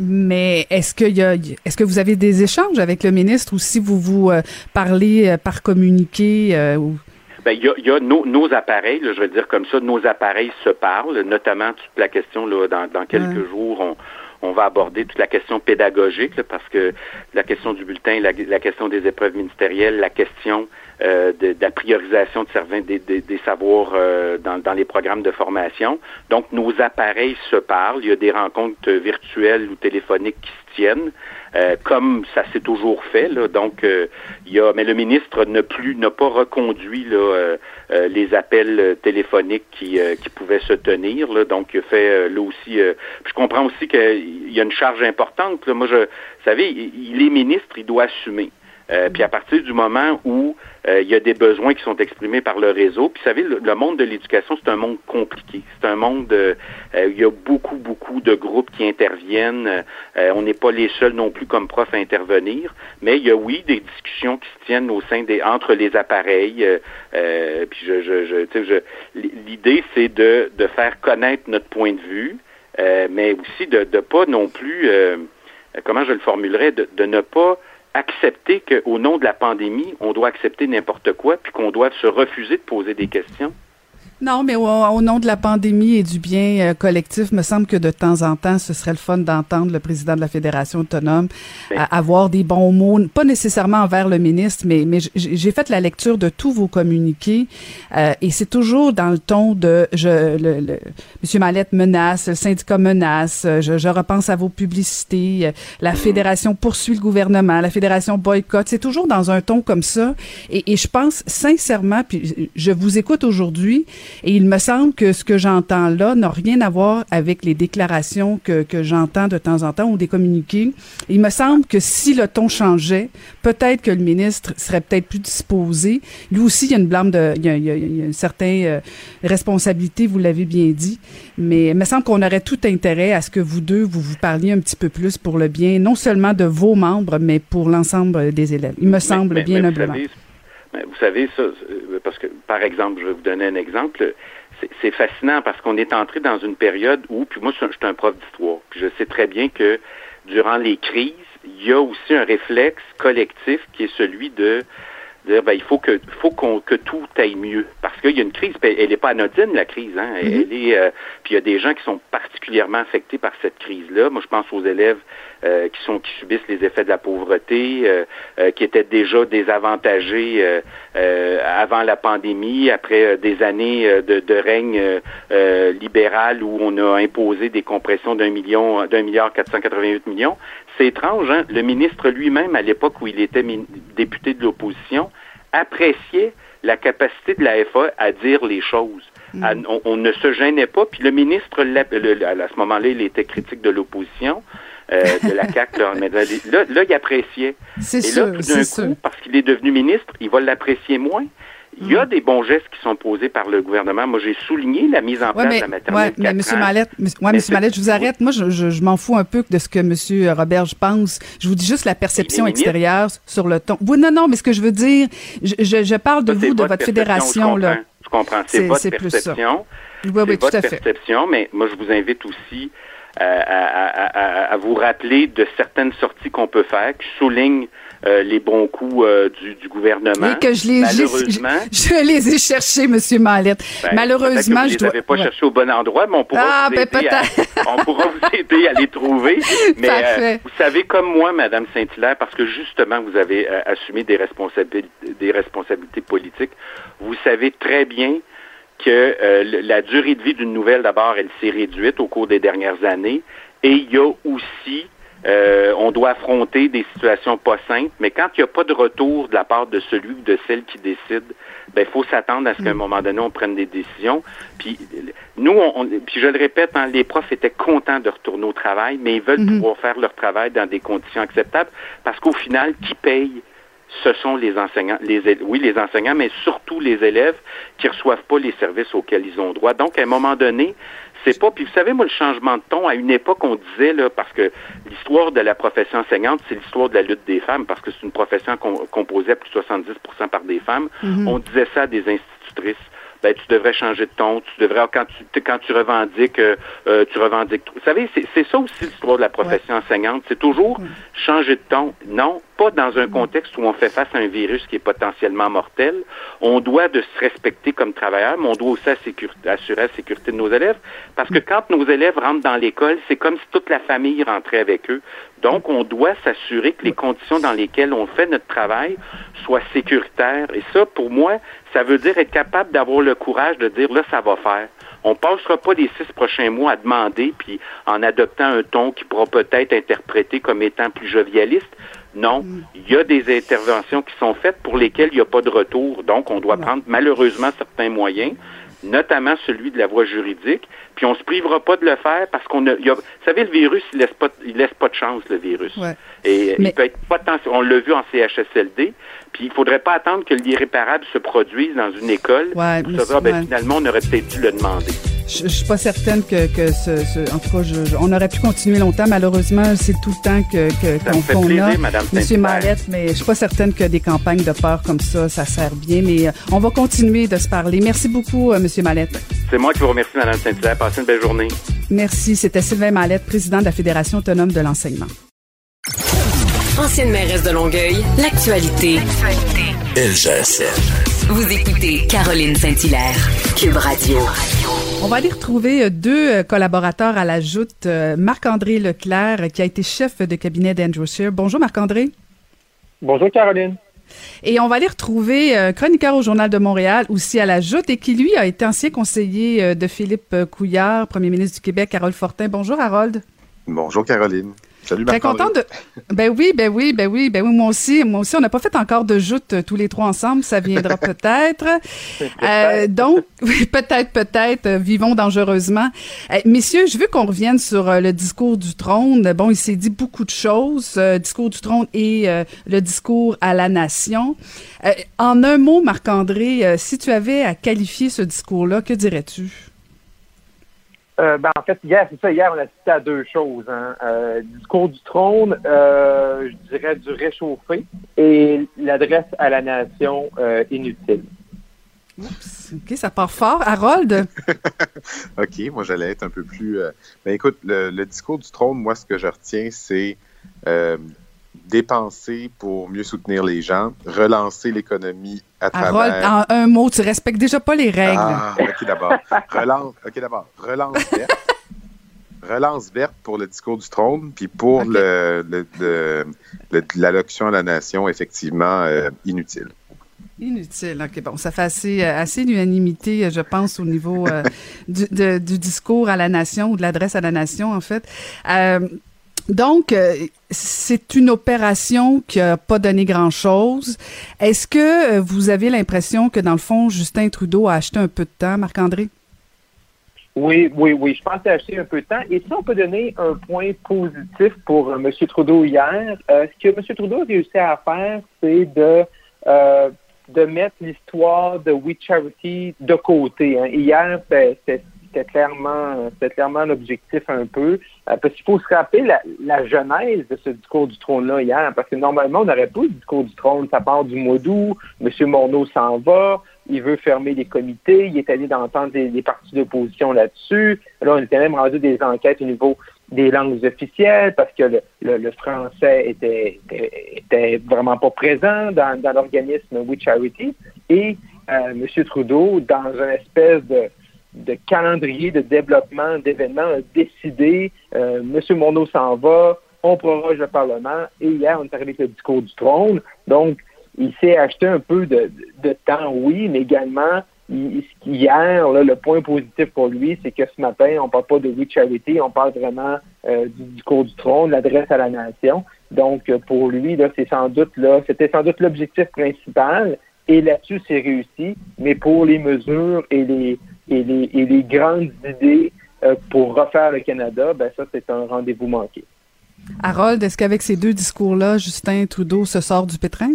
Mais est-ce que y a, est-ce que vous avez des échanges avec le ministre ou si vous vous euh, parlez euh, par communiqué ou? Ben, il y a, y a nos, nos, appareils, je vais dire comme ça, nos appareils se parlent, notamment toute la question là, dans, dans quelques jours, on, on va aborder toute la question pédagogique, parce que la question du bulletin, la, la, question des épreuves ministérielles, la question euh, de, la priorisation de certains des, des, des savoirs euh, dans, dans, les programmes de formation. Donc, nos appareils se parlent. Il y a des rencontres virtuelles ou téléphoniques qui se tiennent. Euh, comme ça s'est toujours fait. Là. Donc, euh, il y a, mais le ministre n'a plus, n'a pas reconduit là, euh, les appels téléphoniques qui, qui pouvaient se tenir. Là. Donc, il a fait là aussi. je comprends aussi qu'il y a une charge importante. Là. Moi, je, vous savez, il est ministre, il doit assumer. Euh, puis à partir du moment où euh, il y a des besoins qui sont exprimés par le réseau, puis vous savez, le, monde de l'éducation, c'est un monde compliqué. C'est un monde, euh, il y a beaucoup, beaucoup de groupes qui interviennent. on n'est pas les seuls non plus comme profs à intervenir, mais il y a, oui, des discussions qui se tiennent au sein des, entre les appareils. puis je, je, je, je l'idée, c'est de, de faire connaître notre point de vue, mais aussi de ne pas non plus, comment je le formulerais, de ne pas accepter qu'au nom de la pandémie, on doit accepter n'importe quoi, puis qu'on doit se refuser de poser des questions. Non, mais au, nom de la pandémie et du bien euh, collectif, me semble que de temps en temps, ce serait le fun d'entendre le président de la Fédération autonome ben. avoir des bons mots, pas nécessairement envers le ministre, mais, mais j'ai fait la lecture de tous vos communiqués euh, et c'est toujours dans le ton de je, le, le, Monsieur Mallette menace, le syndicat menace, je, je repense à vos publicités, la Fédération poursuit le gouvernement, la Fédération boycotte, c'est toujours dans un ton comme ça et, et je pense sincèrement, puis je vous écoute aujourd'hui, Et il me semble que ce que j'entends là n'a rien à voir avec les déclarations que, que j'entends de temps en temps ou des communiqués. Il me semble que si le ton changeait, peut-être que le ministre serait peut-être plus disposé. Lui aussi, il y a une blâme de, il y a, il y a, il y a une certaine euh, responsabilité, vous l'avez bien dit. Mais il me semble qu'on aurait tout intérêt à ce que vous deux, vous vous parliez un petit peu plus pour le bien, non seulement de vos membres, mais pour l'ensemble des élèves. Il me semble Mais- bien mais humblement. Vous savez, ça, euh, parce que, par exemple, je vais vous donner un exemple. C'est- C'est fascinant parce qu'on est entré dans une période où, puis moi, je suis un prof d'histoire, puis je sais très bien que durant les crises, il y a aussi un réflexe collectif qui est celui de dire ben, il faut que faut qu'on que tout aille mieux. Parce qu'il y a une crise elle n'est pas anodine la crise hein. Elle Mhm. est euh, puis il y a des gens qui sont particulièrement affectés par cette crise là moi je pense aux élèves euh, qui sont qui subissent les effets de la pauvreté euh, qui étaient déjà désavantagés avant la pandémie après des années de, de règne libéral où on a imposé des compressions d'un million d'un milliard 488 millions c'est étrange, hein? Le ministre lui-même, à l'époque où il était député de l'opposition, appréciait la capacité de la FA à dire les choses. À- on, on ne se gênait pas. Puis le ministre, le- à ce moment-là, il était critique de l'opposition, euh, de la CAQ. Là, mais là, là, il appréciait. C'est Et là, sûr, tout d'un sûr. coup, parce qu'il est devenu ministre, il va l'apprécier moins. Il y a des bons gestes qui sont posés par le gouvernement. Moi, j'ai souligné la mise en Ouais, place mais, de la maternelle ouais, mais ans. Mallette, monsieur- ouais, Mais Monsieur Mallette, je vous arrête. Moi, je, je, je m'en fous un peu de ce que Monsieur Roberge pense. Je vous dis juste la perception extérieure sur le ton. Oui, non, non, mais ce que je veux dire, je, je, je parle de Ça, vous, de votre perception, fédération, je là. comprends. Je comprends. C'est- votre c'est plus ça. perception. Oui, oui, c'est tout votre à fait. perception, mais moi, je vous invite aussi euh, à, à- à- à- à vous rappeler de certaines sorties qu'on peut faire qui soulignent euh, les bons coups euh, du, du gouvernement. Et que je les, Malheureusement, je, je les ai cherchés, Monsieur Mallette. ben, Malheureusement, je dois. les avez pas ouais. cherchés au bon endroit, mais on pourra, Ah, vous, ben, aider à, on pourra vous aider à les trouver. Mais euh, vous savez, comme moi, Madame Saint-Hilaire, parce que justement, vous avez euh, assumé des responsabilités, des responsabilités politiques, vous savez très bien que euh, la durée de vie d'une nouvelle, d'abord, elle s'est réduite au cours des dernières années. Et il y a aussi, euh, on doit affronter des situations pas simples, mais quand il n'y a pas de retour de la part de celui ou de celle qui décide, ben il faut s'attendre à ce qu'à un moment donné, on prenne des décisions. Puis nous, on, on- puis je le répète, hein, les profs étaient contents de retourner au travail, mais ils veulent pouvoir faire leur travail dans des conditions acceptables, parce qu'au final, qui paye ce sont les enseignants, les oui, les enseignants, mais surtout les élèves qui reçoivent pas les services auxquels ils ont droit. Donc, à un moment donné, pas. Puis vous savez, moi, le changement de ton, à une époque, on disait là, parce que l'histoire de la profession enseignante, c'est l'histoire de la lutte des femmes, parce que c'est une profession com- composée à plus de 70% par des femmes. On disait ça à des institutrices. Ben, tu devrais changer de ton, tu devrais quand tu quand tu revendiques, euh, euh, tu revendiques. Vous savez, c'est c'est ça aussi l'histoire de la profession enseignante. C'est toujours changer de ton. Non, pas dans un contexte où on fait face à un virus qui est potentiellement mortel. On doit de se respecter comme travailleurs, mais on doit aussi assurer la sécurité de nos élèves. Parce que quand nos élèves rentrent dans l'école, c'est comme si toute la famille rentrait avec eux. Donc, on doit s'assurer que les conditions dans lesquelles on fait notre travail soient sécuritaires. Et ça, pour moi, ça veut dire être capable d'avoir le courage de dire là, ça va faire. On passera pas les six prochains mois à demander, puis en adoptant un ton qui pourra peut-être interpréter comme étant plus jovialiste. Non, il y a des interventions qui sont faites pour lesquelles il n'y a pas de retour. Donc, on doit prendre malheureusement certains moyens, notamment celui de la voie juridique. Puis on se privera pas de le faire parce qu'on a, il y a- vous savez, le virus, il laisse pas, il laisse pas de chance, le virus. Ouais. Et Mais- il peut être potentiel. On l'a vu en CHSLD. Puis il faudrait pas attendre que l'irréparable se produise dans une école. Ouais, pour ah, ben, finalement, on aurait peut-être dû le demander. Je, je suis pas certaine que, que ce, ce- en tout cas, je, je- on aurait pu continuer longtemps. Malheureusement, c'est tout le temps que, qu'on fait qu'on plaisir, a, Madame Monsieur. Mallette, mais je suis pas certaine que des campagnes de peur comme ça, ça sert bien. Mais euh, on va continuer de se parler. Merci beaucoup, euh, Monsieur Mallette. C'est moi qui vous remercie, Madame Saint-Hilaire. Passez une belle journée. Merci. C'était Sylvain Mallette, président de la Fédération autonome de l'enseignement. Ancienne mairesse de Longueuil, l'actualité. LGSN. Vous écoutez Caroline Saint-Hilaire, Cube Radio. On va aller retrouver euh, deux euh, collaborateurs à la joute. Euh, Marc-André Leclerc, qui a été chef de cabinet d'Andrew Scheer. Bonjour, Marc-André. Bonjour Caroline. Et on va aller retrouver euh, chroniqueur au Journal de Montréal, aussi à la Joute, et qui, lui, a été ancien conseiller euh, de Philippe Couillard, premier ministre du Québec, Harold Fortin. Bonjour, Harold. Bonjour Caroline. Salut, Très contente de. Ben oui, ben oui, ben oui, ben oui, moi aussi, moi aussi. On n'a pas fait encore de joute euh, tous les trois ensemble. Ça viendra peut-être. Euh, donc, oui, peut-être, peut-être. euh, vivons dangereusement. Euh, messieurs, je veux qu'on revienne sur le discours du trône. Bon, il s'est dit beaucoup de choses. euh, discours du trône et le discours à la nation. En un mot, Marc-André, si tu avais à qualifier ce discours-là, que dirais-tu? Euh, ben, en fait, hier, c'est ça, hier, on a assisté à deux choses. Hein. Euh, discours du trône, euh, je dirais du réchauffé, et l'adresse à la nation euh, inutile. Oups, OK, ça part fort. Harold? OK, moi, j'allais être un peu plus... euh, Ben écoute, le, le discours du trône, moi, ce que je retiens, c'est euh, dépenser pour mieux soutenir les gens, relancer l'économie à Harold, travers... en un mot, tu respectes déjà pas les règles. Ah, OK, d'abord. Relance, OK, d'abord. Relance verte. Relance verte pour le discours du trône, puis pour OK. le, le, le- le- l'allocution à la nation, effectivement, euh, inutile. Inutile. OK, bon, ça fait assez, euh, assez l'unanimité, euh, je pense, au niveau euh, du, de- du discours à la nation ou de l'adresse à la nation, en fait. Euh, donc, euh, c'est une opération qui n'a pas donné grand-chose. Est-ce que euh, vous avez l'impression que, dans le fond, Justin Trudeau a acheté un peu de temps, Marc-André? Oui, oui, oui. Je pense acheter un peu de temps. Et si on peut donner un point positif pour euh, M. Trudeau hier, ce que M. Trudeau a réussi à faire, c'est de, de mettre l'histoire de We Charity de côté. hein. Hier, c'était- c'était clairement, clairement l'objectif un peu. Euh, parce qu'il faut se rappeler la, genèse de ce discours du trône-là hier, parce que normalement, on n'aurait pas le discours du trône. Ça part du mois d'août, M. Morneau s'en va, il veut fermer les comités, il est allé d'entendre des, des partis d'opposition là-dessus. Là, on était même rendu des enquêtes au niveau des langues officielles parce que le, le- français était, était, était vraiment pas présent dans, dans l'organisme We Charity. Et euh, M. Trudeau, dans une espèce de, de calendrier de développement d'événements, a décidé euh, M. Morneau s'en va, on proroge le Parlement, et hier, on est arrivé avec le discours du trône. Donc, il s'est acheté un peu de, de temps, oui, mais également, il- hier, là, le point positif pour lui, c'est que ce matin, on parle pas de We Charity, on parle vraiment euh, du discours du trône, l'adresse à la nation. Donc, pour lui, là, c'est sans doute là, c'était sans doute l'objectif principal. Et là-dessus, c'est réussi. Mais pour les mesures et les et les, grandes idées euh, pour refaire le Canada, ben ça, c'est un rendez-vous manqué. Harold, est-ce qu'avec ces deux discours-là, Justin Trudeau se sort du pétrin?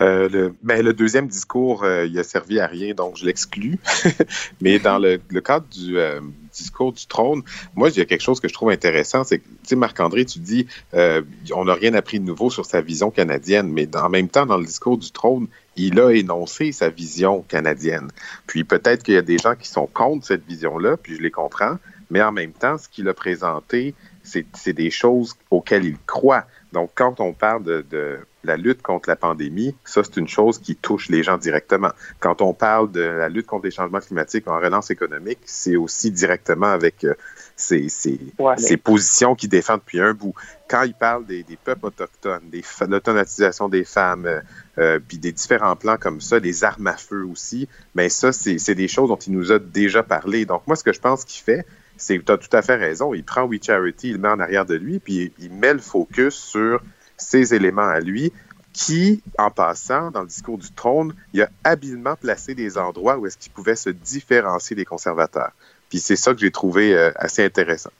Euh, le, ben, le deuxième discours, euh, il a servi à rien, donc je l'exclus. Mais dans le, cadre du euh, discours du trône, moi, il y a quelque chose que je trouve intéressant, c'est que, tu sais, Marc-André, tu dis, on n'a rien appris de nouveau sur sa vision canadienne, mais en même temps, dans le discours du trône, il a énoncé sa vision canadienne. Puis peut-être qu'il y a des gens qui sont contre cette vision-là, puis je les comprends, mais en même temps, ce qu'il a présenté, c'est des choses auxquelles il croit. Donc, quand on parle de, de la lutte contre la pandémie, ça, c'est une chose qui touche les gens directement. Quand on parle de la lutte contre les changements climatiques en relance économique, c'est aussi directement avec euh, ces, ces, Ouais, mais- ces positions qu'il défend depuis un bout. Quand il parle des, des peuples autochtones, des l'automatisation des femmes, euh, euh, puis des différents plans comme ça, des armes à feu aussi, mais ça, c'est c'est des choses dont il nous a déjà parlé. Donc, moi, ce que je pense qu'il fait, c'est tu as tout à fait raison. Il prend We Charity, il le met en arrière de lui, puis il met le focus sur ces éléments à lui qui, en passant dans le discours du trône, il a habilement placé des endroits où est-ce qu'il pouvait se différencier des conservateurs. Puis c'est ça que j'ai trouvé euh, assez intéressant.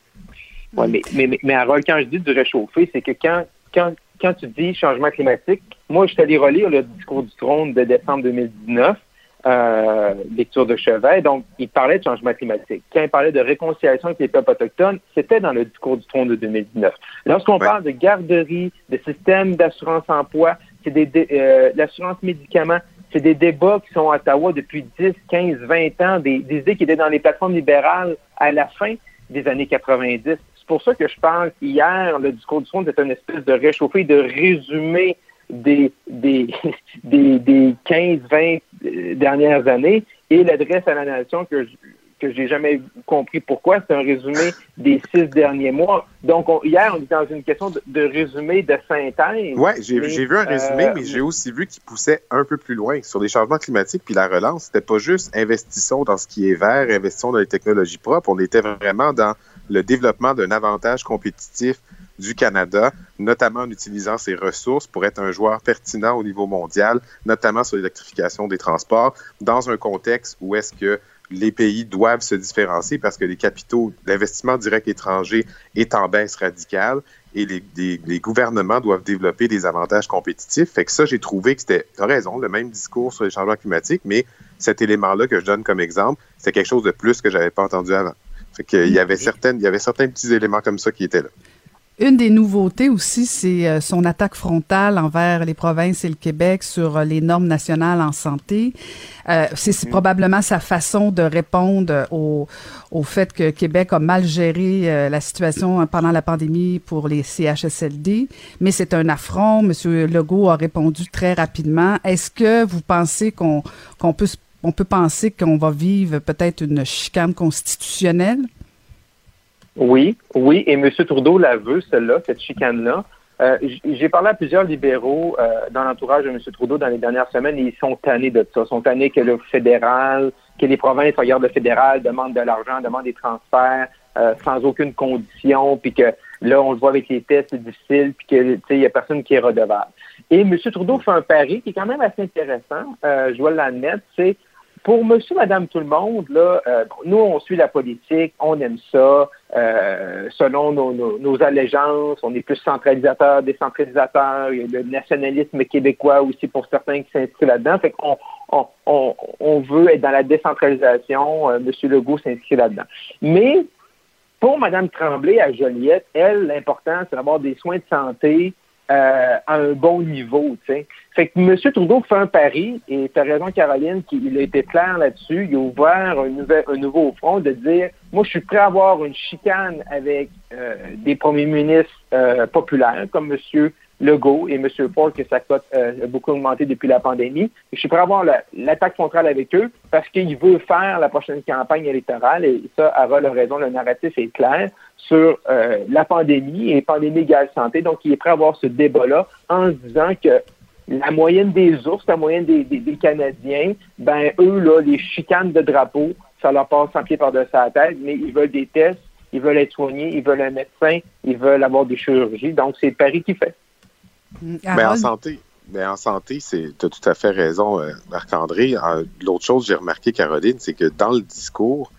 Mais, mais, mais, mais Harold, quand je dis du réchauffé, c'est que quand, quand, quand tu dis changement climatique, moi, je suis allé relire le discours du trône de décembre 2019, euh, lecture de chevet. Donc, il parlait de changement climatique. Quand il parlait de réconciliation avec les peuples autochtones, c'était dans le discours du trône de 2019. Lorsqu'on Ouais. parle de garderie, de système d'assurance emploi, c'est des, euh, l'assurance médicaments, c'est des débats qui sont à Ottawa depuis 10, 15, 20 ans, des, des idées qui étaient dans les plateformes libérales à la fin des années 90. C'est pour ça que je parle qu'hier, le discours du trône était une espèce de réchauffé, de résumé des, des, des, des 15, 20 euh, dernières années et l'adresse à la nation que je, que j'ai jamais compris pourquoi. C'est un résumé des six derniers mois. Donc, on- hier, on était dans une question de, de résumé, de synthèse. Mais, j'ai vu un résumé, euh, mais j'ai aussi vu qu'il poussait un peu plus loin sur les changements climatiques puis la relance. C'était pas juste investissons dans ce qui est vert, investissons dans les technologies propres. On était vraiment dans le développement d'un avantage compétitif du Canada, notamment en utilisant ses ressources pour être un joueur pertinent au niveau mondial, notamment sur l'électrification des transports, dans un contexte où est-ce que les pays doivent se différencier parce que les capitaux, l'investissement direct étranger est en baisse radicale et les, gouvernements doivent développer des avantages compétitifs. Fait que ça, j'ai trouvé que c'était, tu raison, le même discours sur les changements climatiques, mais cet élément-là que je donne comme exemple, c'est quelque chose de plus que j'avais pas entendu avant. Fait qu'il y avait certaines, il y avait certains petits éléments comme ça qui étaient là. Une des nouveautés aussi, c'est euh, son attaque frontale envers les provinces et le Québec sur euh, les normes nationales en santé. Euh, c'est probablement sa façon de répondre au, au, fait que Québec a mal géré la situation pendant la pandémie pour les CHSLD. Mais c'est un affront. Monsieur Legault a répondu très rapidement. Est-ce que vous pensez qu'on qu'on peut on peut penser qu'on va vivre peut-être une chicane constitutionnelle? Oui, oui, et M. Trudeau la veut, celle-là, cette chicane-là. Euh, j'ai parlé à plusieurs libéraux euh, dans l'entourage de M. Trudeau dans les dernières semaines et ils sont tannés de ça. Ils sont tannés que le fédéral, que les provinces regardent le fédéral, demandent de l'argent, demandent des transferts euh, sans aucune condition, puis que là, on le voit avec les tests, c'est difficile, puis que il y a personne qui est redevable. Et M. Trudeau fait un pari qui est quand même assez intéressant, je dois l'admettre, c'est pour monsieur, madame, tout le monde, là, euh, nous, on suit la politique, on aime ça, euh, selon nos, allégeances, on est plus centralisateur, décentralisateur, il y a le nationalisme québécois aussi pour certains qui s'inscrivent là-dedans. Fait qu'on on, on, veut être dans la décentralisation, euh, monsieur Legault s'inscrit là-dedans. Mais pour madame Tremblay à Joliette, elle, l'important, c'est d'avoir des soins de santé euh, à un bon niveau. sais. Fait que M. Trudeau fait un pari, et tu as raison, Caroline, qu'il a été clair là-dessus. Il a ouvert un, un nouveau front de dire Moi, je suis prêt à avoir une chicane avec euh, des premiers ministres euh, populaires comme M. Legault et M. Ford, que sa cote euh, a beaucoup augmenté depuis la pandémie. Je suis prêt à avoir l'attaque centrale avec eux parce qu'il veut faire la prochaine campagne électorale et ça, Harold a raison, le narratif est clair sur euh, la pandémie et pandémie égale santé. Donc, il est prêt à avoir ce débat-là en se disant que la moyenne des ours, la moyenne des, Canadiens, ben eux, là, les chicanes de drapeau, ça leur passe sans pied par-dessus la tête, mais ils veulent des tests, ils veulent être soignés, ils veulent un médecin, ils veulent avoir des chirurgies. Donc, c'est le pari qu'il fait. Mais ben, en santé, mais en santé, c'est tu as tout à fait raison, euh, Marc-André. L'autre chose que j'ai remarqué, Caroline, c'est que dans le discours,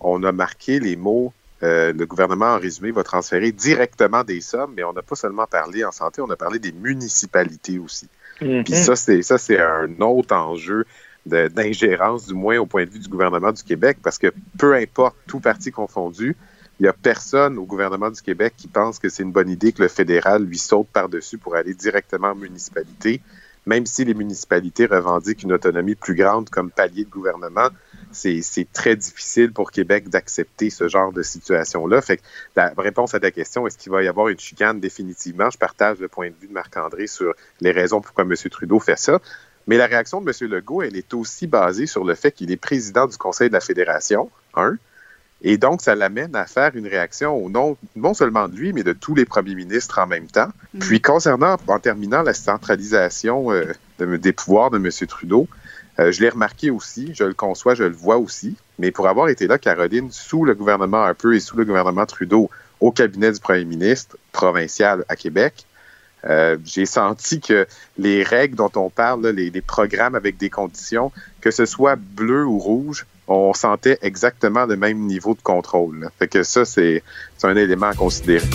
on a marqué les mots euh, le gouvernement, en résumé, va transférer directement des sommes, mais on n'a pas seulement parlé en santé, on a parlé des municipalités aussi. Mm-hmm. Puis ça, c'est ça, c'est un autre enjeu d'ingérence, du moins au point de vue du gouvernement du Québec, parce que peu importe, tout parti confondu, il n'y a personne au gouvernement du Québec qui pense que c'est une bonne idée que le fédéral lui saute par-dessus pour aller directement en municipalité, même si les municipalités revendiquent une autonomie plus grande comme palier de gouvernement. C'est très difficile pour Québec d'accepter ce genre de situation-là. Fait que la réponse à ta question, est-ce qu'il va y avoir une chicane définitivement? Je partage le point de vue de Marc-André sur les raisons pourquoi M. Trudeau fait ça. Mais la réaction de M. Legault, elle est aussi basée sur le fait qu'il est président du Conseil de la Fédération, un, et donc, ça l'amène à faire une réaction au nom, non seulement de lui, mais de tous les premiers ministres en même temps. Mm. Puis, concernant, en terminant la centralisation euh, des pouvoirs de M. Trudeau, euh, je l'ai remarqué aussi, je le conçois, je le vois aussi, mais pour avoir été là, Caroline, sous le gouvernement un peu et sous le gouvernement Trudeau, au cabinet du premier ministre provincial à Québec, euh, j'ai senti que les règles dont on parle, les, les, programmes avec des conditions, que ce soit bleu ou rouge, on sentait exactement le même niveau de contrôle. Fait que ça, c'est un élément à considérer.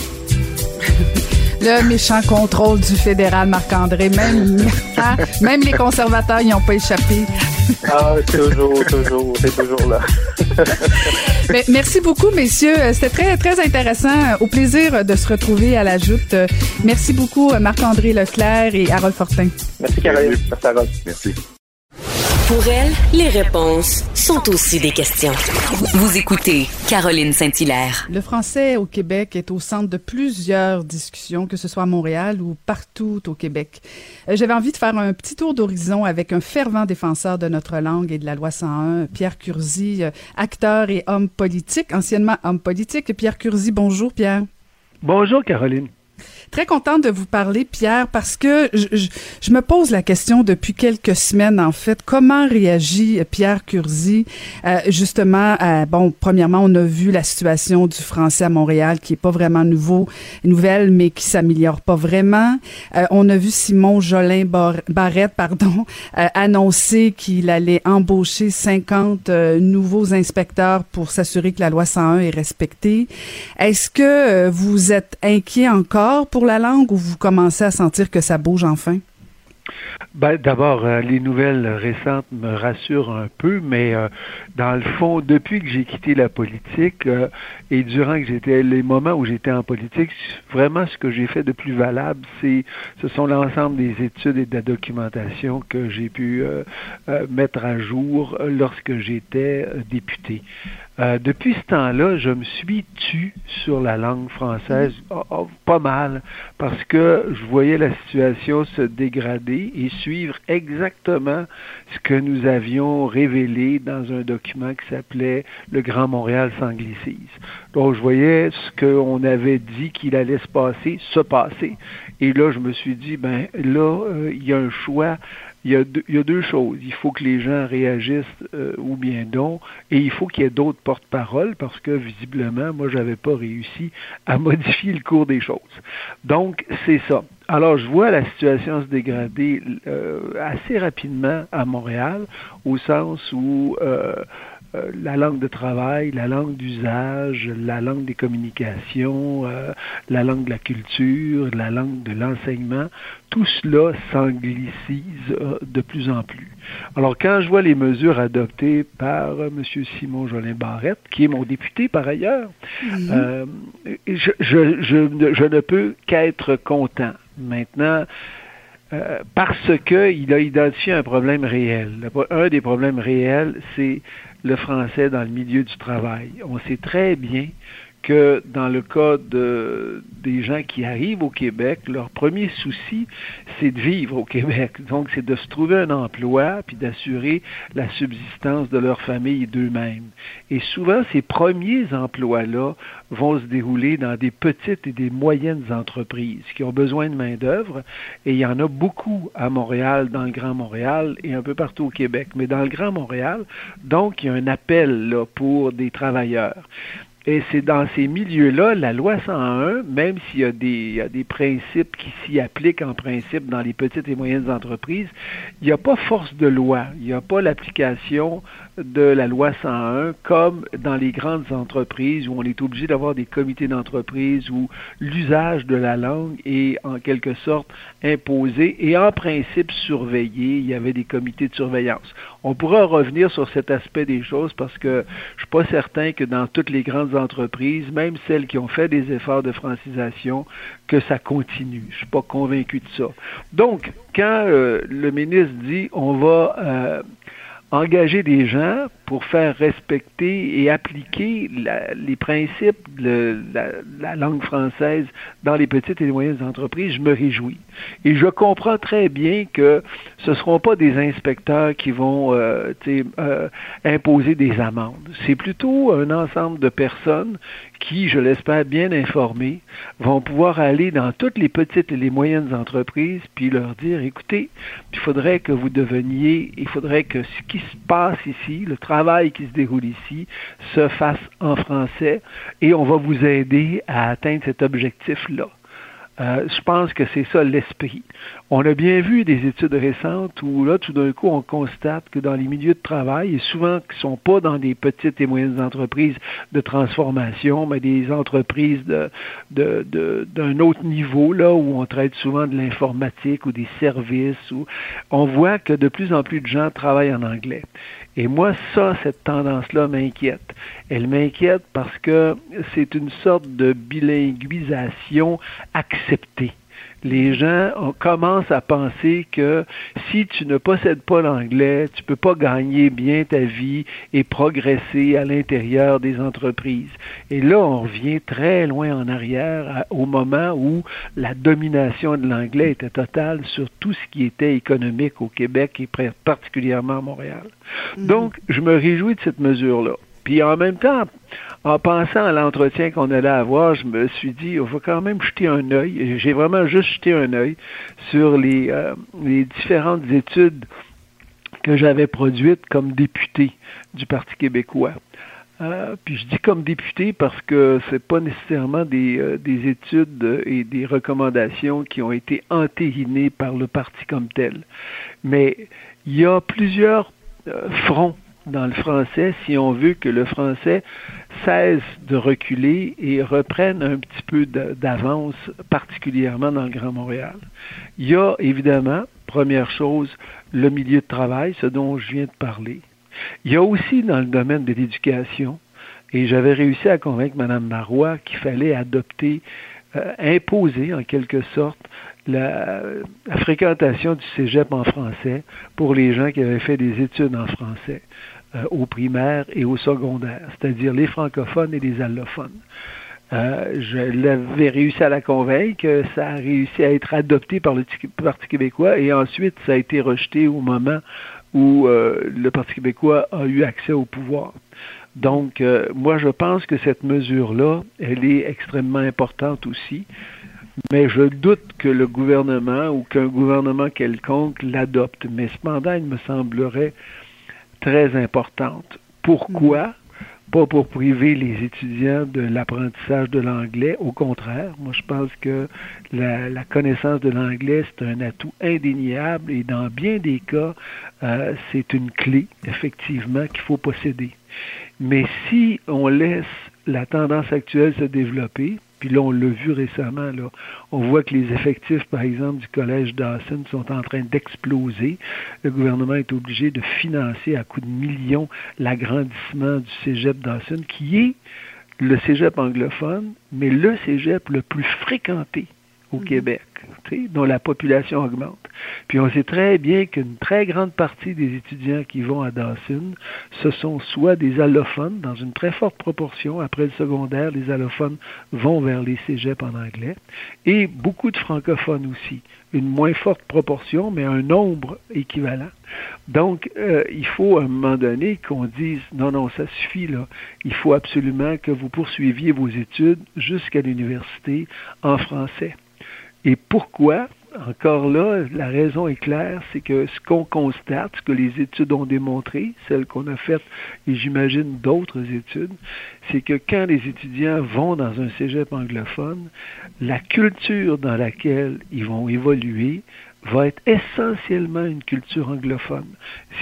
Le méchant contrôle du fédéral Marc-André, même, même les conservateurs n'y ont pas échappé. ah, toujours, toujours, c'est toujours là. Merci beaucoup, messieurs. C'était très, très intéressant. Au plaisir de se retrouver à la joute. Merci beaucoup, Marc-André Leclerc et Harold Fortin. Merci, Caroline. Merci, Harold. Merci. Pour elle, les réponses sont aussi des questions. Vous écoutez Caroline Saint-Hilaire. Le français au Québec est au centre de plusieurs discussions, que ce soit à Montréal ou partout au Québec. Euh, j'avais envie de faire un petit tour d'horizon avec un fervent défenseur de notre langue et de la loi 101, Pierre Curzi, euh, acteur et homme politique, anciennement homme politique. Pierre Curzi, bonjour Pierre. Bonjour Caroline. Très contente de vous parler, Pierre, parce que je, je, me pose la question depuis quelques semaines, en fait, comment réagit Pierre Curzi, euh, justement, bon, premièrement, on a vu la situation du français à Montréal, qui est pas vraiment nouveau, nouvelle, mais qui s'améliore pas vraiment. Euh, on a vu Simon Jolin Barrette, pardon, euh, annoncer qu'il allait embaucher 50 euh, nouveaux inspecteurs pour s'assurer que la loi 101 est respectée. Est-ce que vous êtes inquiet encore pour la langue ou vous commencez à sentir que ça bouge enfin? Ben, D'abord, euh, les nouvelles récentes me rassurent un peu, mais euh, dans le fond, depuis que j'ai quitté la politique euh, et durant que j'étais les moments où j'étais en politique, vraiment ce que j'ai fait de plus valable, c'est ce sont l'ensemble des études et de la documentation que j'ai pu mettre à jour lorsque j'étais député. Euh, depuis ce temps-là, je me suis tu sur la langue française oh, oh, pas mal parce que je voyais la situation se dégrader et suivre exactement ce que nous avions révélé dans un document qui s'appelait Le Grand Montréal s'anglicise. Donc, je voyais ce qu'on avait dit qu'il allait se passer, se passer. Et là, je me suis dit, ben là, euh, il y a un choix il y, a deux, il y a deux choses. Il faut que les gens réagissent euh, ou bien non, et il faut qu'il y ait d'autres porte-paroles parce que visiblement, moi, j'avais pas réussi à modifier le cours des choses. Donc, c'est ça. Alors, je vois la situation se dégrader euh, assez rapidement à Montréal, au sens où euh, euh, la langue de travail, la langue d'usage, la langue des communications, euh, la langue de la culture, la langue de l'enseignement, tout cela s'anglicise euh, de plus en plus. Alors quand je vois les mesures adoptées par M. Simon Jolin Barrette, qui est mon député par ailleurs, je, je, je, je, ne peux qu'être content. Maintenant, parce qu'il a identifié un problème réel. Un des problèmes réels, c'est le français dans le milieu du travail. On sait très bien que dans le cas de, des gens qui arrivent au Québec, leur premier souci, c'est de vivre au Québec. Donc, c'est de se trouver un emploi puis d'assurer la subsistance de leur famille d'eux-mêmes. Et souvent, ces premiers emplois-là vont se dérouler dans des petites et des moyennes entreprises qui ont besoin de main-d'œuvre. Et il y en a beaucoup à Montréal, dans le Grand Montréal et un peu partout au Québec. Mais dans le Grand Montréal, donc, il y a un appel là, pour des travailleurs. Et c'est dans ces milieux-là, la loi 101, même s'il y a des, y a des principes qui s'y appliquent en principe dans les petites et moyennes entreprises, il n'y a pas force de loi, il n'y a pas l'application de la loi 101 comme dans les grandes entreprises où on est obligé d'avoir des comités d'entreprise où l'usage de la langue est en quelque sorte imposé et en principe surveillé. Il y avait des comités de surveillance. On pourra revenir sur cet aspect des choses parce que je suis pas certain que dans toutes les grandes entreprises, même celles qui ont fait des efforts de francisation, que ça continue. Je suis pas convaincu de ça. Donc, quand euh, le ministre dit on va euh, engager des gens pour faire respecter et appliquer les principes de la, langue française dans les petites et moyennes entreprises, je me réjouis. Et je comprends très bien que ce ne seront pas des inspecteurs qui vont euh, euh, imposer des amendes. C'est plutôt un ensemble de personnes qui, je l'espère bien informés, vont pouvoir aller dans toutes les petites et les moyennes entreprises puis leur dire, écoutez, il faudrait que vous deveniez, il faudrait que ce qui se passe ici, le travail travail qui se déroule ici se fasse en français et on va vous aider à atteindre cet objectif-là. Euh, je pense que c'est ça l'esprit. On a bien vu des études récentes où là, tout d'un coup, on constate que dans les milieux de travail, et souvent qui ne sont pas dans des petites et moyennes entreprises de transformation, mais des entreprises d'un autre niveau, là, où on traite souvent de l'informatique ou des services, où on voit que de plus en plus de gens travaillent en anglais. Et moi, ça, cette tendance-là m'inquiète. Elle m'inquiète parce que c'est une sorte de bilinguisation acceptée les gens commencent à penser que si tu ne possèdes pas l'anglais, tu peux pas gagner bien ta vie et progresser à l'intérieur des entreprises. Et là, on revient très loin en arrière au moment où la domination de l'anglais était totale sur tout ce qui était économique au Québec et particulièrement à Montréal. Mm-hmm. Donc, je me réjouis de cette mesure-là. Puis en même temps, en pensant à l'entretien qu'on allait avoir, je me suis dit, on va quand même jeter un œil. J'ai vraiment juste jeté un œil sur les, euh, différentes études que j'avais produites comme député du Parti québécois. Euh, puis je dis comme député parce que c'est pas nécessairement des, euh, des, études et des recommandations qui ont été entérinées par le parti comme tel. Mais il y a plusieurs fronts dans le français si on veut que le français cesse de reculer et reprenne un petit peu d'avance, particulièrement dans le Grand Montréal. Il y a évidemment, première chose, le milieu de travail, ce dont je viens de parler. Il y a aussi dans le domaine de l'éducation, et j'avais réussi à convaincre Mme Marois qu'il fallait adopter, euh, imposer en quelque sorte la, fréquentation du cégep en français pour les gens qui avaient fait des études en français. Euh, au primaire et au secondaire, c'est-à-dire les francophones et les allophones. Euh, je l'avais réussi à la convaincre, ça a réussi à être adopté par le Parti québécois et ensuite ça a été rejeté au moment où euh, le Parti québécois a eu accès au pouvoir. Donc, moi, je pense que cette mesure-là, elle est extrêmement importante aussi, mais je doute que le gouvernement ou qu'un gouvernement quelconque l'adopte. Mais cependant, il me semblerait très importante. Pourquoi? Pas pour priver les étudiants de l'apprentissage de l'anglais, au contraire. Moi, je pense que la, connaissance de l'anglais, c'est un atout indéniable et dans bien des cas, euh, c'est une clé, effectivement, qu'il faut posséder. Mais si on laisse la tendance actuelle se développer, puis là, on l'a vu récemment, on voit que les effectifs, par exemple, du collège Dawson sont en train d'exploser. Le gouvernement est obligé de financer à coups de millions l'agrandissement du cégep Dawson, qui est le cégep anglophone, mais le cégep le plus fréquenté au. Québec, dont la population augmente. Puis on sait très bien qu'une très grande partie des étudiants qui vont à Dawson, ce sont soit des allophones, dans une très forte proportion. Après le secondaire, les allophones vont vers les cégeps en anglais, et beaucoup de francophones aussi. Une moins forte proportion, mais un nombre équivalent. Donc, euh, il faut à un moment donné qu'on dise non, non, ça suffit là. Il faut absolument que vous poursuiviez vos études jusqu'à l'université en français. Et pourquoi? Encore là, la raison est claire, c'est que ce qu'on constate, ce que les études ont démontré, celles qu'on a faites, et j'imagine d'autres études, c'est que quand les étudiants vont dans un cégep anglophone, la culture dans laquelle ils vont évoluer va être essentiellement une culture anglophone.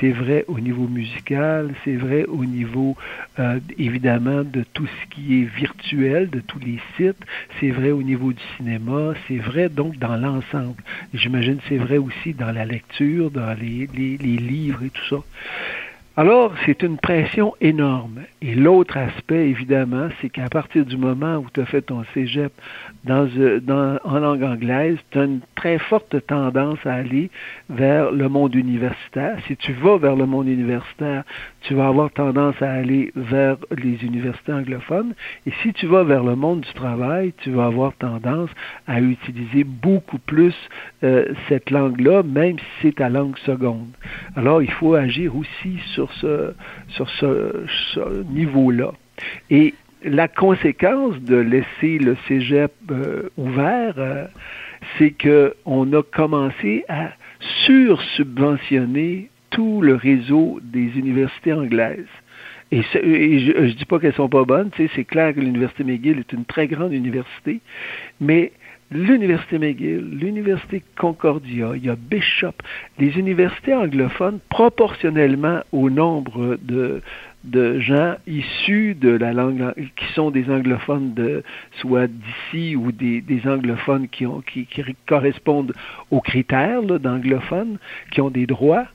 C'est vrai au niveau musical, c'est vrai au niveau euh, évidemment de tout ce qui est virtuel, de tous les sites, c'est vrai au niveau du cinéma, c'est vrai donc dans l'ensemble. J'imagine c'est vrai aussi dans la lecture, dans les, les, les livres et tout ça. Alors, c'est une pression énorme. Et l'autre aspect, évidemment, c'est qu'à partir du moment où tu as fait ton cégep dans, euh, dans, en langue anglaise, tu as une très forte tendance à aller vers le monde universitaire. Si tu vas vers le monde universitaire, tu vas avoir tendance à aller vers les universités anglophones. Et si tu vas vers le monde du travail, tu vas avoir tendance à utiliser beaucoup plus euh, cette langue-là, même si c'est ta langue seconde. Alors, il faut agir aussi sur ce, sur ce, niveau-là. Et la conséquence de laisser le cégep euh, ouvert, euh, c'est qu'on a commencé à sursubventionner tout le réseau des universités anglaises. Et, je ne dis pas qu'elles sont pas bonnes, c'est clair que l'Université McGill est une très grande université, mais l'Université McGill, l'Université Concordia, il y a Bishop, les universités anglophones, proportionnellement au nombre de, de gens issus de la langue, qui sont des anglophones de soit d'ici ou des, anglophones qui, ont, qui, correspondent aux critères d'anglophones, qui ont des droits,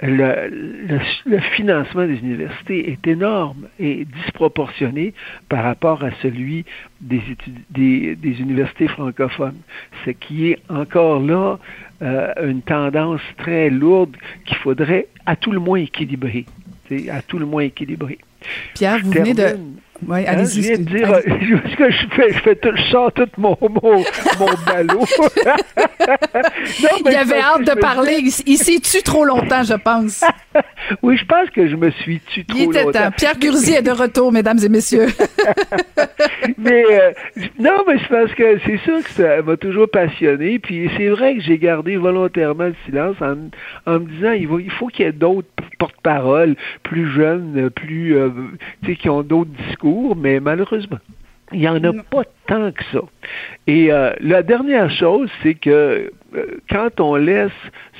le, le, financement des universités est énorme et disproportionné par rapport à celui des, des, des universités francophones, ce qui est encore là euh, une tendance très lourde qu'il faudrait à tout le moins équilibrer, à tout le moins équilibrer. Pierre, vous venez de oui, hein. Je viens de dire, je, que je fais, je fais tout, je sors tout mon, mon, mon ballot. il avait hâte de parler. Il s'est tu trop longtemps, je pense. Oui, je pense que je me suis tué trop Il était longtemps. temps. Pierre Curzi est de retour, mesdames et messieurs. mais euh, non, mais c'est parce que c'est sûr que ça m'a toujours passionné. Puis c'est vrai que j'ai gardé volontairement le silence en, en me disant il, va, il faut qu'il y ait d'autres porte-parole plus jeunes, plus euh, tu sais, qui ont d'autres discours, mais malheureusement, il n'y en a pas tant que ça. Et euh, la dernière chose, c'est que quand on laisse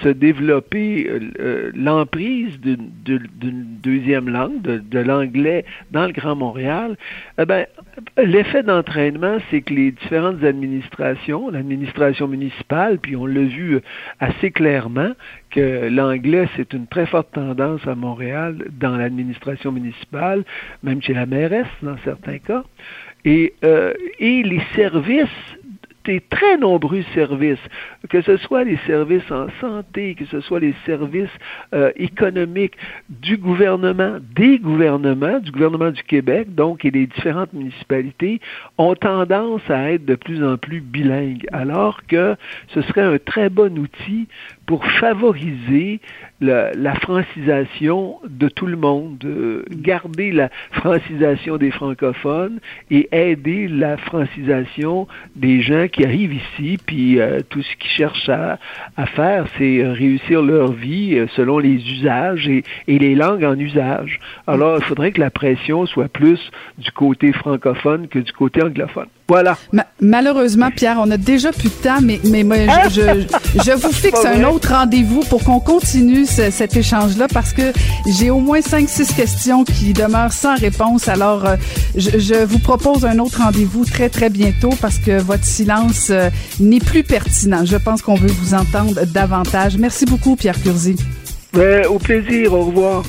se développer euh, l'emprise d'une deuxième langue, de, de l'anglais dans le Grand Montréal, eh ben, l'effet d'entraînement, c'est que les différentes administrations, l'administration municipale, puis on l'a vu assez clairement, que l'anglais, c'est une très forte tendance à Montréal dans l'administration municipale, même chez la mairesse dans certains cas. Et, euh, et les services des très nombreux services, que ce soit les services en santé, que ce soit les services euh, économiques du gouvernement, des gouvernements, du gouvernement du Québec, donc, et les différentes municipalités, ont tendance à être de plus en plus bilingues, alors que ce serait un très bon outil pour favoriser la, francisation de tout le monde, euh, garder la francisation des francophones et aider la francisation des gens qui arrivent ici, puis euh, tout ce qu'ils cherchent à, faire, c'est réussir leur vie euh, selon les usages et, les langues en usage. Alors, il faudrait que la pression soit plus du côté francophone que du côté anglophone. Voilà. Ma malheureusement, Pierre, on a déjà plus de temps, mais, mais moi, je, je, je vous fixe un autre rendez-vous pour qu'on continue ce, cet échange-là parce que j'ai au moins cinq, six questions qui demeurent sans réponse. Alors, euh, je, je, vous propose un autre rendez-vous très, très bientôt parce que votre silence euh, n'est plus pertinent. Je pense qu'on veut vous entendre davantage. Merci beaucoup, Pierre Curzi. Ouais, au plaisir. Au revoir.